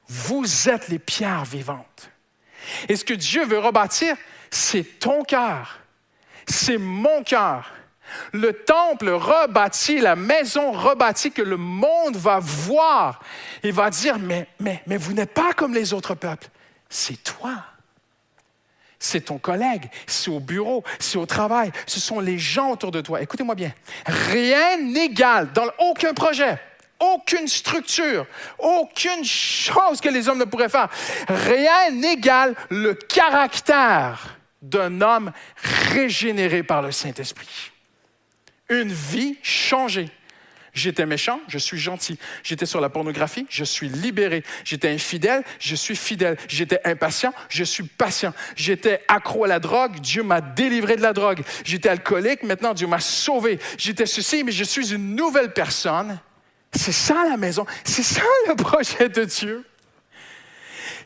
Vous êtes les pierres vivantes. Et ce que Dieu veut rebâtir, c'est ton cœur. C'est mon cœur. Le temple rebâti, la maison rebâtie que le monde va voir et va dire, mais, mais, mais vous n'êtes pas comme les autres peuples. C'est toi. C'est ton collègue, c'est au bureau, c'est au travail, ce sont les gens autour de toi. Écoutez-moi bien, rien n'égale dans aucun projet, aucune structure, aucune chose que les hommes ne pourraient faire. Rien n'égale le caractère d'un homme régénéré par le Saint-Esprit. Une vie changée. J'étais méchant, je suis gentil. J'étais sur la pornographie, je suis libéré. J'étais infidèle, je suis fidèle. J'étais impatient, je suis patient. J'étais accro à la drogue, Dieu m'a délivré de la drogue. J'étais alcoolique, maintenant Dieu m'a sauvé. J'étais ceci, mais je suis une nouvelle personne. C'est ça la maison, c'est ça le projet de Dieu.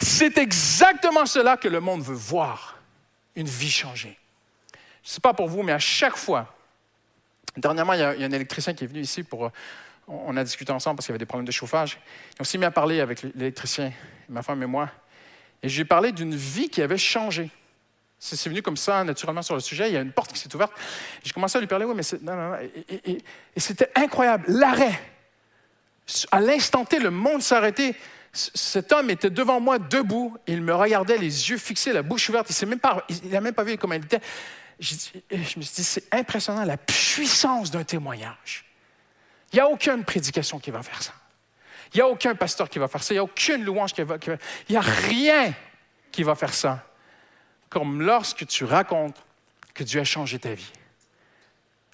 C'est exactement cela que le monde veut voir, une vie changée. Je ne sais pas pour vous, mais à chaque fois, Dernièrement, il y, a, il y a un électricien qui est venu ici pour. euh, On a discuté ensemble parce qu'il y avait des problèmes de chauffage. On s'est mis à parler avec l'électricien, ma femme et moi. Et je lui ai parlé d'une vie qui avait changé. C'est venu comme ça, naturellement, sur le sujet. Il y a une porte qui s'est ouverte. J'ai commencé à lui parler, oui, mais c'est. non, non, non. Et c'était incroyable. L'arrêt. À l'instant T, le monde. C- Cet homme était devant moi, debout. Il me regardait, les yeux fixés, la bouche ouverte. Il n'a même pas vu comment il était. Je me suis dit, c'est impressionnant la puissance d'un témoignage. Il n'y a aucune prédication qui va faire ça. Il n'y a aucun pasteur qui va faire ça. Il n'y a aucune louange qui va, qui va- Il n'y a rien qui va faire ça. Comme lorsque tu racontes que Dieu a changé ta vie.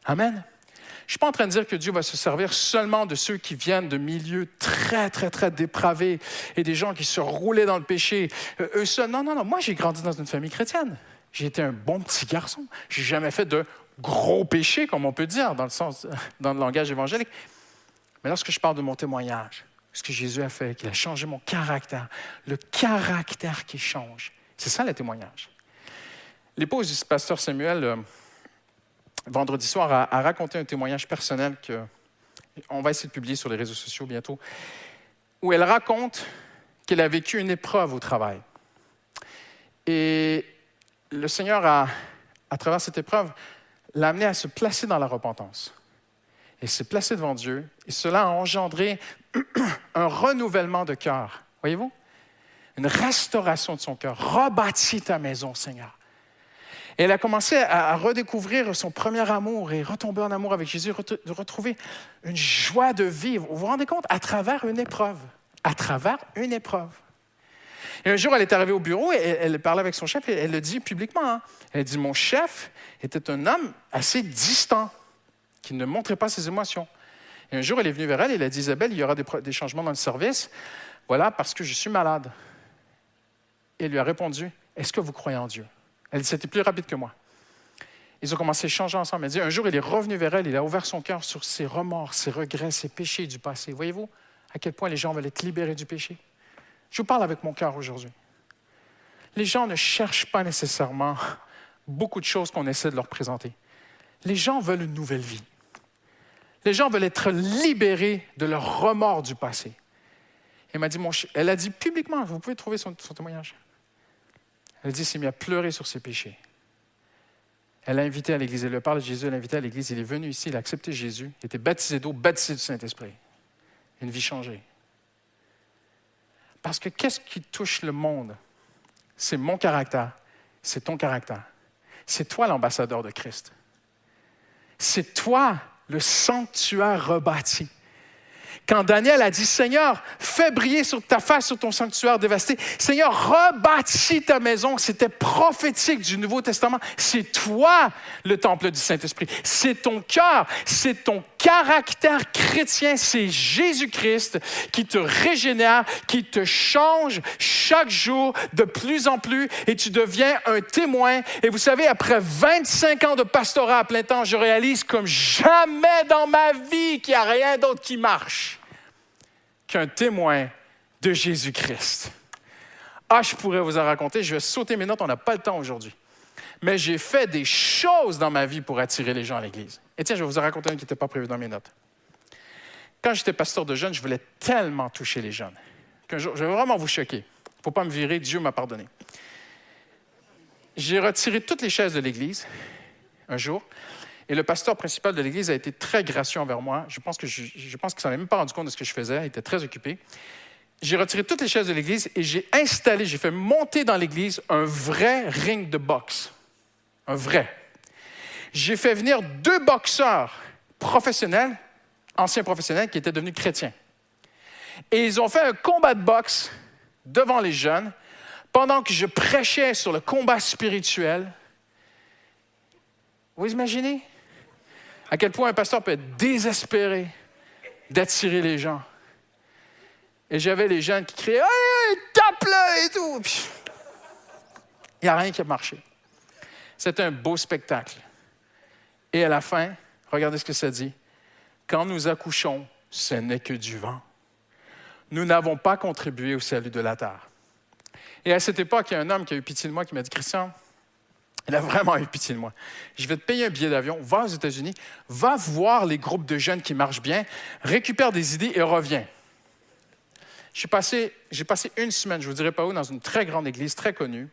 Amen. Je ne suis pas en train de dire que Dieu va se servir seulement de ceux qui viennent de milieux très, très, très dépravés et des gens qui se roulaient dans le péché. Euh, eux seuls. Non, non, non. Moi, j'ai grandi dans une famille chrétienne. J'ai été un bon petit garçon. J'ai jamais fait de gros péchés, comme on peut dire, dans le sens, dans le langage évangélique. Mais lorsque je parle de mon témoignage, ce que Jésus a fait, qu'il a changé mon caractère, le caractère qui change, c'est ça le témoignage. L'épouse du pasteur Samuel, euh, vendredi soir, a, a raconté un témoignage personnel que on va essayer de publier sur les réseaux sociaux bientôt, où elle raconte qu'elle a vécu une épreuve au travail. Et le Seigneur, a, à travers cette épreuve, l'a amené à se placer dans la repentance. Et se placer devant Dieu. Et cela a engendré un renouvellement de cœur. Voyez-vous? Une restauration de son cœur. Rebâtis ta maison, Seigneur. Et elle a commencé à, redécouvrir son premier amour et retomber en amour avec Jésus, de retrouver une joie de vivre. Vous vous rendez compte? À travers une épreuve. À travers une épreuve. Et un jour, elle est arrivée au bureau et elle, parlait avec son chef et elle le dit publiquement. hein. Elle dit Mon chef était un homme assez distant, qui ne montrait pas ses émotions. Et un jour, elle est venue vers elle et elle a dit Isabelle, il y aura des, des changements dans le service. Voilà, parce que je suis malade. Et elle lui a répondu Est-ce que vous croyez en Dieu? Elle C'était plus rapide que moi. Ils ont commencé à échanger ensemble. Elle dit, un jour, il est revenu vers elle, il a ouvert son cœur sur ses remords, ses regrets, ses péchés du passé. Voyez-vous à quel point les gens veulent être libérés du péché? Je vous parle avec mon cœur aujourd'hui. Les gens ne cherchent pas nécessairement beaucoup de choses qu'on essaie de leur présenter. Les gens veulent une nouvelle vie. Les gens veulent être libérés de leurs remords du passé. Elle m'a dit, elle a dit publiquement, vous pouvez trouver son témoignage. Elle a dit, s'est mis à pleurer sur ses péchés. Elle l'a invité à l'église. Elle lui parle de Jésus, elle l'a invité à l'église. Il est venu ici, il a accepté Jésus, il était baptisé d'eau, baptisé du Saint-Esprit. Une vie changée. Parce que qu'est-ce qui touche le monde? C'est mon caractère, c'est ton caractère. C'est toi l'ambassadeur de Christ. C'est toi le sanctuaire rebâti. Quand Daniel a dit, Seigneur, fais briller sur ta face sur ton sanctuaire dévasté. Seigneur, rebâtis ta maison. C'était prophétique du Nouveau Testament. C'est toi le temple du Saint-Esprit. C'est ton cœur, c'est ton caractère chrétien. C'est Jésus-Christ qui te régénère, qui te change chaque jour de plus en plus et tu deviens un témoin. Et vous savez, après 25 ans de pastorat à plein temps, je réalise comme jamais dans ma vie qu'il n'y a rien d'autre qui marche qu'un témoin de Jésus-Christ. Ah, je pourrais vous en raconter, je vais sauter mes notes, on n'a pas le temps aujourd'hui. Mais j'ai fait des choses dans ma vie pour attirer les gens à l'Église. Et tiens, je vais vous raconter une qui n'était pas prévue dans mes notes. Quand j'étais pasteur de jeunes, je voulais tellement toucher les jeunes qu'un jour, je vais vraiment vous choquer. Il ne faut pas me virer, Dieu m'a pardonné. J'ai retiré toutes les chaises de l'Église un jour, et le pasteur principal de l'Église a été très gracieux envers moi. Je pense que je pense qu'il s'en est même pas rendu compte de ce que je faisais. Il était très occupé. J'ai retiré toutes les chaises de l'Église et j'ai installé, j'ai fait monter dans l'Église un vrai ring de boxe. Un vrai. J'ai fait venir deux boxeurs professionnels, anciens professionnels, qui étaient devenus chrétiens. Et ils ont fait un combat de boxe devant les jeunes pendant que je prêchais sur le combat spirituel. Vous imaginez à quel point un pasteur peut être désespéré d'attirer les gens? Et j'avais les jeunes qui criaient Hey, tape-le et tout. Il n'y a rien qui a marché. C'était un beau spectacle. Et à la fin, regardez ce que ça dit. Quand nous accouchons, ce n'est que du vent. Nous n'avons pas contribué au salut de la terre. Et à cette époque, il y a un homme qui a eu pitié de moi qui m'a dit Christian, il a vraiment eu pitié de moi. Je vais te payer un billet d'avion, va aux États-Unis, va voir les groupes de jeunes qui marchent bien, récupère des idées et reviens. J'ai passé, passé une semaine, je ne vous dirai pas où, dans une très grande église, très connue.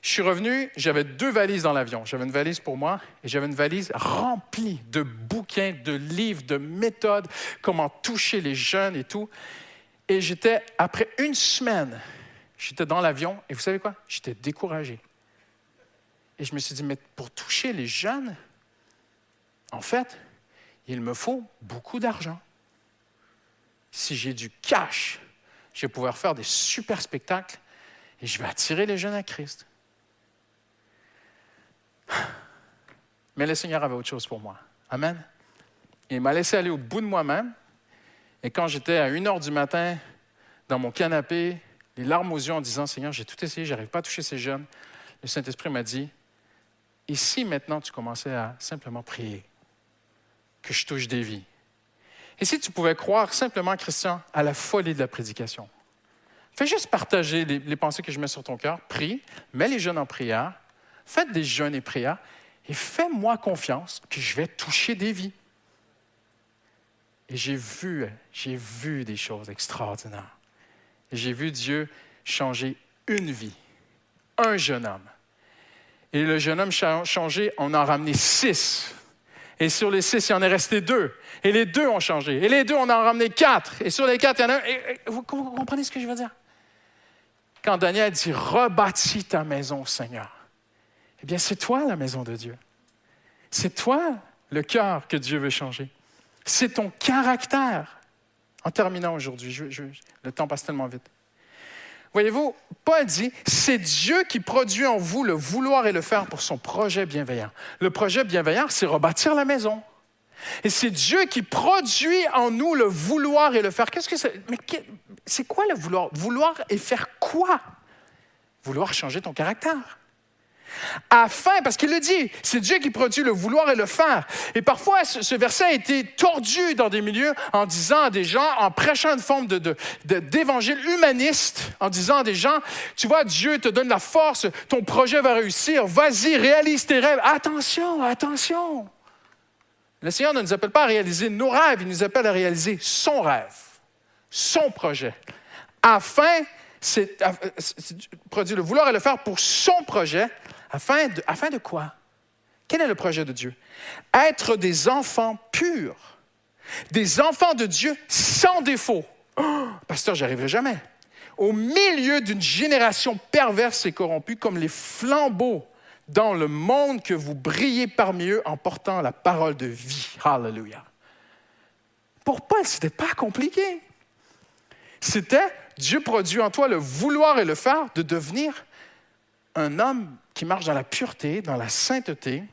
Je suis revenu, j'avais deux valises dans l'avion. J'avais une valise pour moi et j'avais une valise remplie de bouquins, de livres, de méthodes, comment toucher les jeunes et tout. Et j'étais, après une semaine, j'étais dans l'avion et vous savez quoi? J'étais découragé. Et je me suis dit, mais pour toucher les jeunes, en fait, il me faut beaucoup d'argent. Si j'ai du cash, je vais pouvoir faire des super spectacles et je vais attirer les jeunes à Christ. Mais le Seigneur avait autre chose pour moi. Amen. Il m'a laissé aller au bout de moi-même. Et quand j'étais à 1 heure du matin dans mon canapé, les larmes aux yeux en disant Seigneur, j'ai tout essayé, je n'arrive pas à toucher ces jeunes, le Saint-Esprit m'a dit Et si maintenant tu commençais à simplement prier, que je touche des vies Et si tu pouvais croire simplement, Christian, à la folie de la prédication Fais juste partager les, les pensées que je mets sur ton cœur, prie, mets les jeunes en prière, faites des jeûnes et prières, et fais-moi confiance que je vais toucher des vies. Et j'ai vu, j'ai vu des choses extraordinaires. J'ai vu Dieu changer une vie, un jeune homme. Et le jeune homme cha- changé, on en a ramené six. Et sur les six, il en est resté deux. Et les deux ont changé. Et les deux, on en a ramené quatre. Et sur les quatre, il y en a un. vous, vous comprenez ce que je veux dire? Quand Daniel dit Rebâtis ta maison, Seigneur. Eh bien, c'est toi la maison de Dieu. C'est toi le cœur que Dieu veut changer. C'est ton caractère. En terminant aujourd'hui, je- le temps passe tellement vite. Voyez-vous, Paul dit, c'est Dieu qui produit en vous le vouloir et le faire pour son projet bienveillant. Le projet bienveillant, c'est rebâtir la maison. Et c'est Dieu qui produit en nous le vouloir et le faire. Qu'est-ce que c'est? Mais c'est quoi le vouloir? Vouloir et faire quoi? Vouloir changer ton caractère. Afin, parce qu'il le dit, c'est Dieu qui produit le vouloir et le faire. Et parfois, ce, verset a été tordu dans des milieux en disant à des gens, en prêchant une forme d'évangile humaniste, en disant à des gens, tu vois, Dieu te donne la force, ton projet va réussir, vas-y, réalise tes rêves. Attention, attention. Le Seigneur ne nous appelle pas à réaliser nos rêves, il nous appelle à réaliser son rêve, son projet. Afin, c'est- produit le vouloir et le faire pour son projet, afin de, afin de quoi? Quel est le projet de Dieu? Être des enfants purs, des enfants de Dieu sans défaut. Oh, pasteur, j'y arriverai jamais. Au milieu d'une génération perverse et corrompue, comme les flambeaux dans le monde que vous brillez parmi eux en portant la parole de vie. Hallelujah. Pour Paul, ce n'était pas compliqué. C'était Dieu produit en toi le vouloir et le faire de devenir un homme qui marche dans la pureté, dans la sainteté,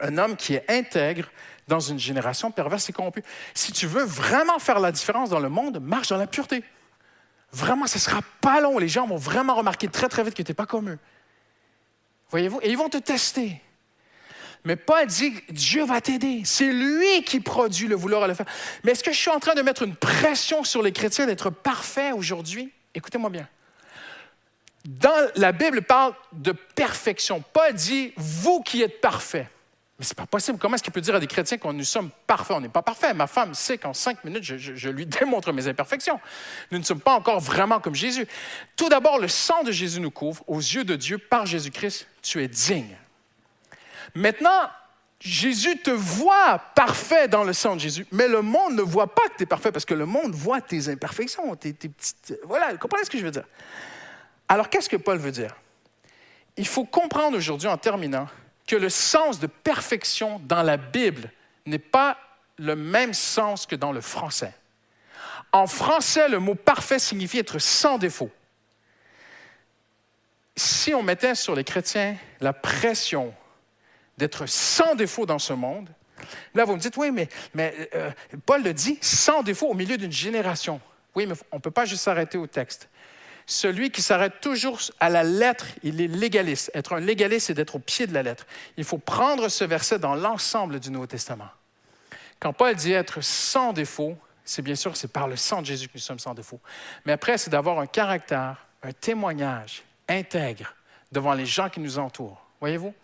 un homme qui est intègre dans une génération perverse et corrompue. Si tu veux vraiment faire la différence dans le monde, marche dans la pureté. Vraiment, ce ne sera pas long. Les gens vont vraiment remarquer très, très vite que tu n'es pas comme eux. Voyez-vous? Et ils vont te tester. Mais Paul dit, Dieu va t'aider. C'est lui qui produit le vouloir et le faire. Mais est-ce que je suis en train de mettre une pression sur les chrétiens d'être parfaits aujourd'hui? Écoutez-moi bien. Dans la Bible parle de perfection. Paul dit, vous qui êtes parfaits. Mais ce n'est pas possible. Comment est-ce qu'il peut dire à des chrétiens qu'on nous sommes parfaits? On n'est pas parfaits. Ma femme sait qu'en cinq minutes, je, lui démontre mes imperfections. Nous ne sommes pas encore vraiment comme Jésus. Tout d'abord, le sang de Jésus nous couvre. Aux yeux de Dieu, par Jésus-Christ, tu es digne. Maintenant, Jésus te voit parfait dans le sang de Jésus, mais le monde ne voit pas que tu es parfait parce que le monde voit tes imperfections, tes, tes petites... Voilà, comprenez ce que je veux dire? Alors, qu'est-ce que Paul veut dire? Il faut comprendre aujourd'hui, en terminant, que le sens de perfection dans la Bible n'est pas le même sens que dans le français. En français, le mot parfait signifie être sans défaut. Si on mettait sur les chrétiens la pression d'être sans défaut dans ce monde, là, vous me dites, oui, mais, euh, Paul le dit, sans défaut au milieu d'une génération. Oui, mais on ne peut pas juste s'arrêter au texte. Celui qui s'arrête toujours à la lettre, il est légaliste. Être un légaliste, c'est d'être au pied de la lettre. Il faut prendre ce verset dans l'ensemble du Nouveau Testament. Quand Paul dit être sans défaut, c'est bien sûr c'est par le sang de Jésus que nous sommes sans défaut. Mais après, c'est d'avoir un caractère, un témoignage intègre devant les gens qui nous entourent. Voyez-vous?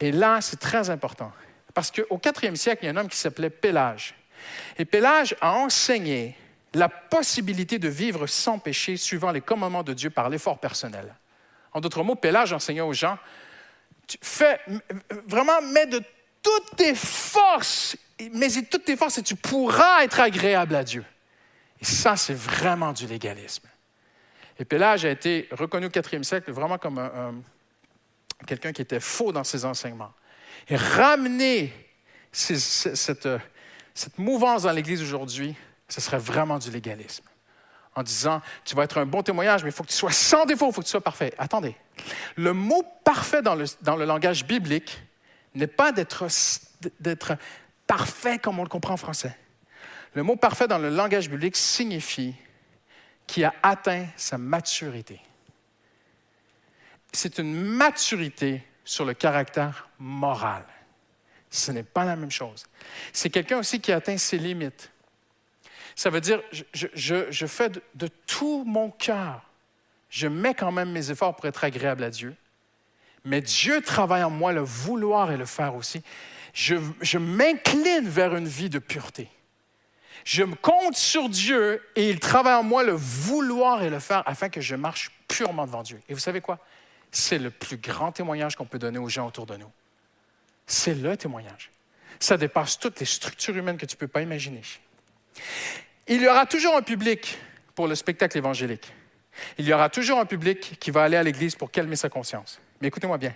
Et là, c'est très important. Parce qu'au IVe siècle, il y a un homme qui s'appelait Pélage. Et Pélage a enseigné la possibilité de vivre sans péché suivant les commandements de Dieu par l'effort personnel. En d'autres mots, Pélage enseignait aux gens, fais, vraiment, mets de toutes tes forces, mais toutes tes forces et tu pourras être agréable à Dieu. Et ça, c'est vraiment du légalisme. Et Pélage a été reconnu au IVe siècle vraiment comme un, un quelqu'un qui était faux dans ses enseignements. Et ramener euh, cette mouvance dans l'Église aujourd'hui, ce serait vraiment du légalisme. En disant, tu vas être un bon témoignage, mais il faut que tu sois sans défaut, il faut que tu sois parfait. Attendez, le mot parfait dans le, dans le langage biblique n'est pas d'être parfait comme on le comprend en français. Le mot parfait dans le langage biblique signifie qui a atteint sa maturité c'est une maturité sur le caractère moral. Ce n'est pas la même chose. C'est quelqu'un aussi qui a atteint ses limites. Ça veut dire, je, fais de, de tout mon cœur, je mets quand même mes efforts pour être agréable à Dieu, mais Dieu travaille en moi le vouloir et le faire aussi. Je, je m'incline vers une vie de pureté. Je me compte sur Dieu et il travaille en moi le vouloir et le faire afin que je marche purement devant Dieu. Et vous savez quoi? C'est le plus grand témoignage qu'on peut donner aux gens autour de nous. C'est le témoignage. Ça dépasse toutes les structures humaines que tu ne peux pas imaginer. Il y aura toujours un public pour le spectacle évangélique. Il y aura toujours un public qui va aller à l'église pour calmer sa conscience. Mais écoutez-moi bien,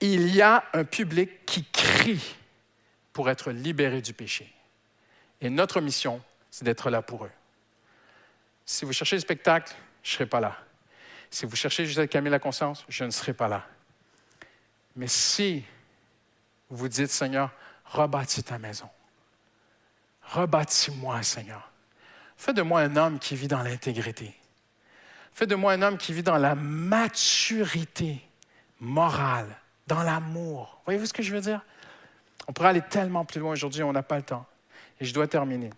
il y a un public qui crie pour être libéré du péché. Et notre mission, c'est d'être là pour eux. Si vous cherchez le spectacle, je ne serai pas là. Si vous cherchez juste à calmer la conscience, je ne serai pas là. Mais si vous dites, Seigneur, rebâtis ta maison, rebâtis-moi, Seigneur. Fais de moi un homme qui vit dans l'intégrité. Fais de moi un homme qui vit dans la maturité morale, dans l'amour. Voyez-vous ce que je veux dire? On pourrait aller tellement plus loin aujourd'hui, on n'a pas le temps. Et je dois terminer.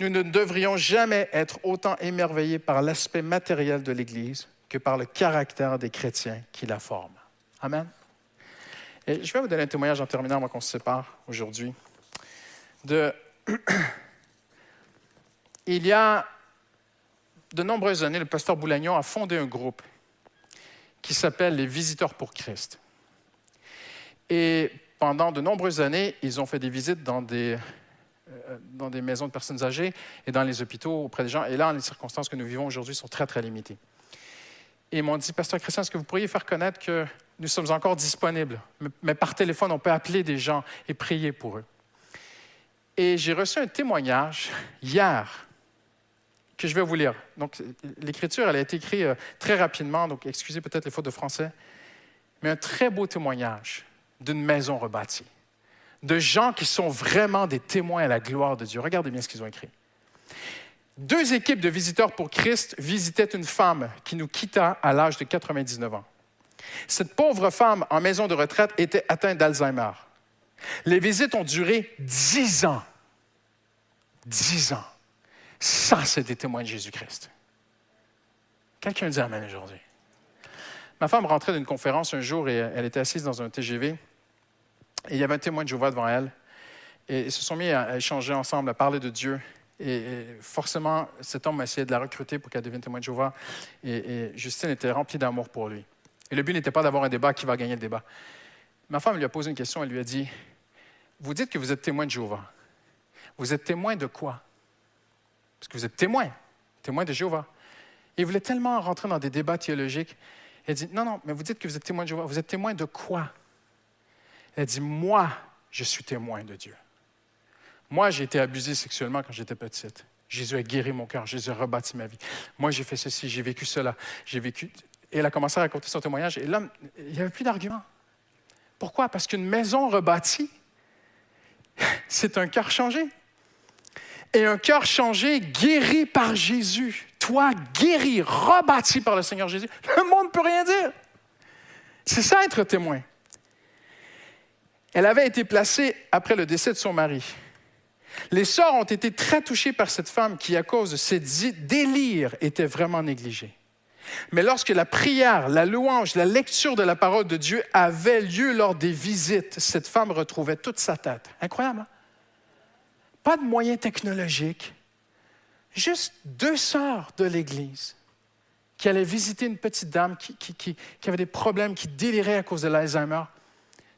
Nous ne devrions jamais être autant émerveillés par l'aspect matériel de l'Église que par le caractère des chrétiens qui la forment. Amen. Et je vais vous donner un témoignage en terminant, avant qu'on se sépare aujourd'hui. De... Il y a de nombreuses années, le pasteur Boulagnon a fondé un groupe qui s'appelle les Visiteurs pour Christ. Et pendant de nombreuses années, ils ont fait des visites dans des, euh, dans des maisons de personnes âgées et dans les hôpitaux auprès des gens. Et là, les circonstances que nous vivons aujourd'hui sont très, très limitées. Et ils m'ont dit, Pasteur Christian, est-ce que vous pourriez faire connaître que nous sommes encore disponibles, mais par téléphone, on peut appeler des gens et prier pour eux. Et j'ai reçu un témoignage hier que je vais vous lire. Donc, l'écriture, elle a été écrite euh, très rapidement, donc excusez peut-être les fautes de français, mais un très beau témoignage d'une maison rebâtie, de gens qui sont vraiment des témoins à la gloire de Dieu. Regardez bien ce qu'ils ont écrit. Deux équipes de visiteurs pour Christ visitaient une femme qui nous quitta à l'âge de 99 ans. Cette pauvre femme en maison de retraite était atteinte d'Alzheimer. Les visites ont duré dix ans. Dix ans. Ça, c'est des témoins de Jésus-Christ. Quelqu'un dit Amen aujourd'hui. Ma femme rentrait d'une conférence un jour et elle était assise dans un TGV. Et il y avait un témoin de Jéhovah devant elle. Et ils se sont mis à échanger ensemble, à parler de Dieu. Et, forcément, cet homme a essayé de la recruter pour qu'elle devienne témoin de Jéhovah. Et, Justine était remplie d'amour pour lui. Et le but n'était pas d'avoir un débat qui va gagner le débat. Ma femme lui a posé une question, elle lui a dit, vous dites que vous êtes témoin de Jéhovah. Vous êtes témoin de quoi? Parce que vous êtes témoin, témoin de Jéhovah. Il voulait tellement rentrer dans des débats théologiques. Elle dit, non, non, mais vous dites que vous êtes témoin de Jéhovah. Vous êtes témoin de quoi? Elle dit, moi, je suis témoin de Dieu. Moi, j'ai été abusé sexuellement quand j'étais petite. Jésus a guéri mon cœur. Jésus a rebâti ma vie. Moi, j'ai fait ceci, j'ai vécu cela. J'ai vécu. Et elle a commencé à raconter son témoignage. Et là, il n'y avait plus d'argument. Pourquoi? Parce qu'une maison rebâtie, c'est un cœur changé. Et un cœur changé, guéri par Jésus. Toi, guéri, rebâti par le Seigneur Jésus. Le monde ne peut rien dire. C'est ça être témoin. Elle avait été placée après le décès de son mari. Les sœurs ont été très touchées par cette femme qui, à cause de ses délires, était vraiment négligée. Mais lorsque la prière, la louange, la lecture de la parole de Dieu avait lieu lors des visites, cette femme retrouvait toute sa tête. Incroyable. Hein? Pas de moyens technologiques, juste deux sœurs de l'Église qui allaient visiter une petite dame qui, avait des problèmes, qui délirait à cause de l'Alzheimer,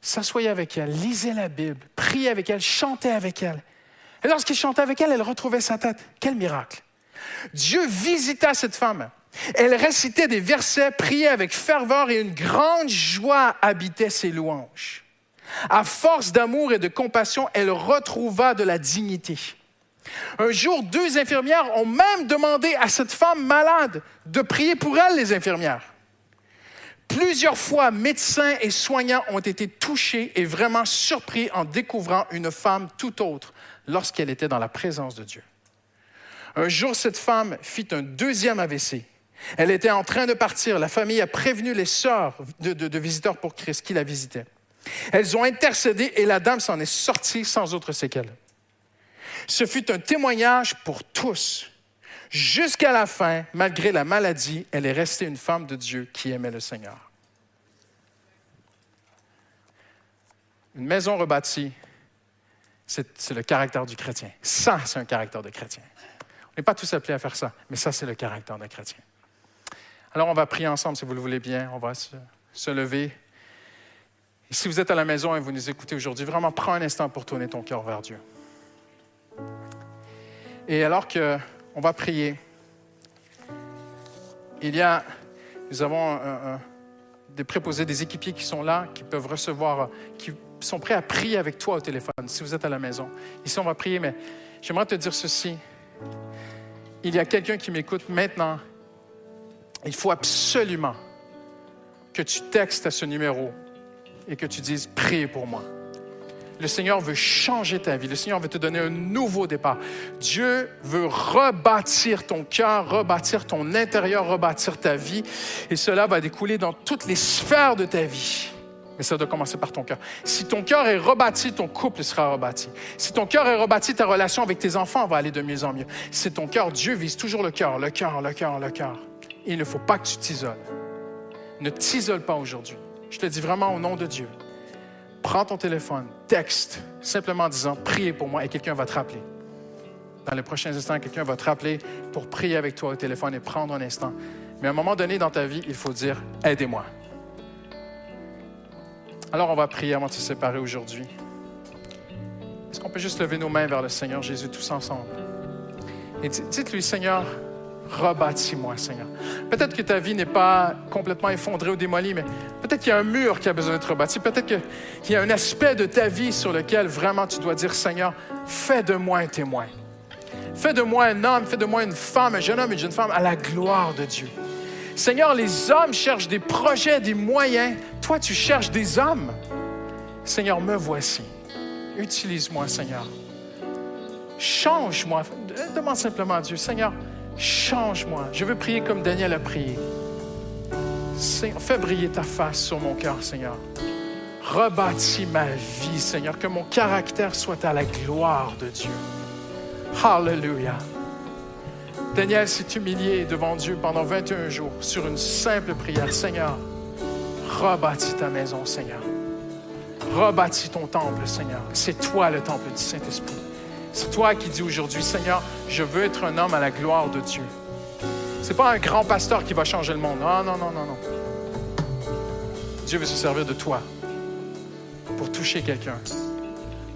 s'assoyaient avec elle, lisaient la Bible, priaient avec elle, chantaient avec elle. Et lorsqu'il chantait avec elle, elle retrouvait sa tête. Quel miracle! Dieu visita cette femme. Elle récitait des versets, priait avec ferveur et une grande joie habitait ses louanges. À force d'amour et de compassion, elle retrouva de la dignité. Un jour, deux infirmières ont même demandé à cette femme malade de prier pour elle, les infirmières. Plusieurs fois, médecins et soignants ont été touchés et vraiment surpris en découvrant une femme tout autre, lorsqu'elle était dans la présence de Dieu. Un jour, cette femme fit un deuxième AVC. Elle était en train de partir. La famille a prévenu les sœurs de, visiteurs pour Christ qui la visitaient. Elles ont intercédé et la dame s'en est sortie sans autre séquelle. Ce fut un témoignage pour tous. Jusqu'à la fin, malgré la maladie, elle est restée une femme de Dieu qui aimait le Seigneur. Une maison rebâtie, c'est le caractère du chrétien. Ça, c'est un caractère de chrétien. On n'est pas tous appelés à faire ça, mais ça, c'est le caractère d'un chrétien. Alors, on va prier ensemble, si vous le voulez bien. On va se, lever. Si vous êtes à la maison et vous nous écoutez aujourd'hui, vraiment prends un instant pour tourner ton cœur vers Dieu. Et alors qu'on va prier, il y a, nous avons des préposés, des équipiers qui sont là, qui peuvent recevoir, qui sont prêts à prier avec toi au téléphone, si vous êtes à la maison. Ici, on va prier, mais j'aimerais te dire ceci. Il y a quelqu'un qui m'écoute maintenant. Il faut absolument que tu textes à ce numéro et que tu dises Priez pour moi. Le Seigneur veut changer ta vie. Le Seigneur veut te donner un nouveau départ. Dieu veut rebâtir ton cœur, rebâtir ton intérieur, rebâtir ta vie. Et cela va découler dans toutes les sphères de ta vie. Mais ça doit commencer par ton cœur. Si ton cœur est rebâti, ton couple sera rebâti. Si ton cœur est rebâti, ta relation avec tes enfants va aller de mieux en mieux. Si ton cœur, Dieu vise toujours le cœur, le cœur, le cœur, le cœur. Il ne faut pas que tu t'isoles. Ne t'isole pas aujourd'hui. Je te dis vraiment au nom de Dieu. Prends ton téléphone, texte, simplement en disant priez pour moi et quelqu'un va te rappeler. Dans les prochains instants, quelqu'un va te rappeler pour prier avec toi au téléphone et prendre un instant. Mais à un moment donné dans ta vie, il faut dire aidez-moi. Alors on va prier avant de se séparer aujourd'hui. Est-ce qu'on peut juste lever nos mains vers le Seigneur Jésus tous ensemble? Et di- dites-lui, Seigneur, rebâtis-moi, Seigneur. Peut-être que ta vie n'est pas complètement effondrée ou démolie, mais peut-être qu'il y a un mur qui a besoin d'être rebâti. Peut-être qu'il y a un aspect de ta vie sur lequel vraiment tu dois dire, Seigneur, fais de moi un témoin. Fais de moi un homme, fais de moi une femme, un jeune homme, une jeune femme à la gloire de Dieu. Seigneur, les hommes cherchent des projets, des moyens. Toi, tu cherches des hommes. Seigneur, me voici. Utilise-moi, Seigneur. Change-moi. Demande simplement à Dieu, Seigneur, change-moi. Je veux prier comme Daniel a prié. Fais briller ta face sur mon cœur, Seigneur. Rebâtis ma vie, Seigneur, que mon caractère soit à la gloire de Dieu. Hallelujah. Daniel s'est humilié devant Dieu pendant 21 jours sur une simple prière. Seigneur, rebâtis ta maison, Seigneur. Rebâtis ton temple, Seigneur. C'est toi le temple du Saint-Esprit. C'est toi qui dis aujourd'hui, Seigneur, je veux être un homme à la gloire de Dieu. C'est pas un grand pasteur qui va changer le monde. Non, non, non, non, non. Dieu veut se servir de toi pour toucher quelqu'un.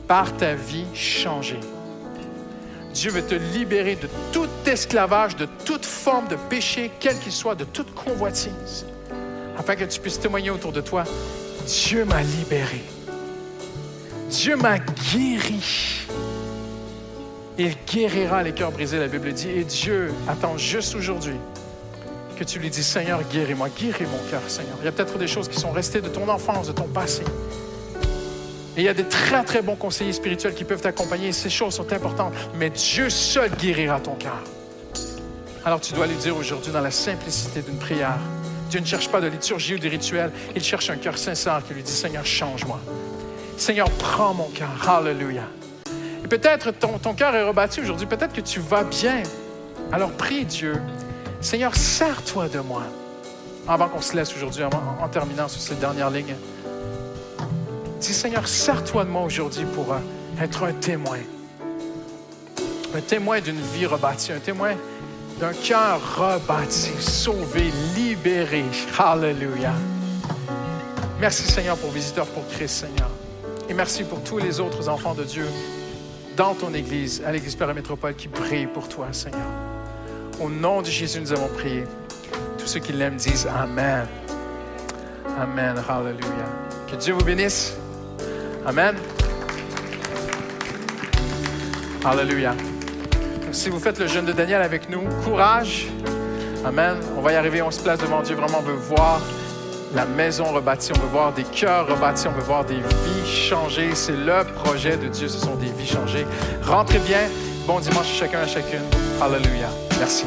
Par ta vie changée. Dieu veut te libérer de tout esclavage, de toute forme de péché, quel qu'il soit, de toute convoitise, afin que tu puisses témoigner autour de toi, Dieu m'a libéré. Dieu m'a guéri. Il guérira les cœurs brisés, la Bible dit, et Dieu attend juste aujourd'hui que tu lui dis, Seigneur, guéris-moi, guéris mon cœur, Seigneur. Il y a peut-être des choses qui sont restées de ton enfance, de ton passé. Et il y a des très, très bons conseillers spirituels qui peuvent t'accompagner. Ces choses sont importantes. Mais Dieu seul guérira ton cœur. Alors tu dois lui dire aujourd'hui dans la simplicité d'une prière. Dieu ne cherche pas de liturgie ou de rituel. Il cherche un cœur sincère qui lui dit, Seigneur, change-moi. Seigneur, prends mon cœur. Hallelujah. Peut-être ton, ton cœur est rebâti aujourd'hui. Peut-être que tu vas bien. Alors prie Dieu. Seigneur, sers-toi de moi. Avant qu'on se laisse aujourd'hui, en, en terminant sur cette dernière ligne. Dis, Seigneur, sers-toi de moi aujourd'hui pour euh, être un témoin. Un témoin d'une vie rebâtie, un témoin d'un cœur rebâti, sauvé, libéré. Hallelujah. Merci, Seigneur, pour Visiteurs pour Christ, Seigneur. Et merci pour tous les autres enfants de Dieu dans ton Église, à l'Église Père Métropole, qui prient pour toi, Seigneur. Au nom de Jésus, nous avons prié. Tous ceux qui l'aiment disent Amen. Amen. Hallelujah. Que Dieu vous bénisse. Amen. Alléluia. Si vous faites le jeûne de Daniel avec nous, courage. Amen. On va y arriver, on se place devant Dieu. Vraiment, on veut voir la maison rebâtie, on veut voir des cœurs rebâtis, on veut voir des vies changées. C'est le projet de Dieu, ce sont des vies changées. Rentrez bien. Bon dimanche à chacun à chacune. Alléluia. Merci.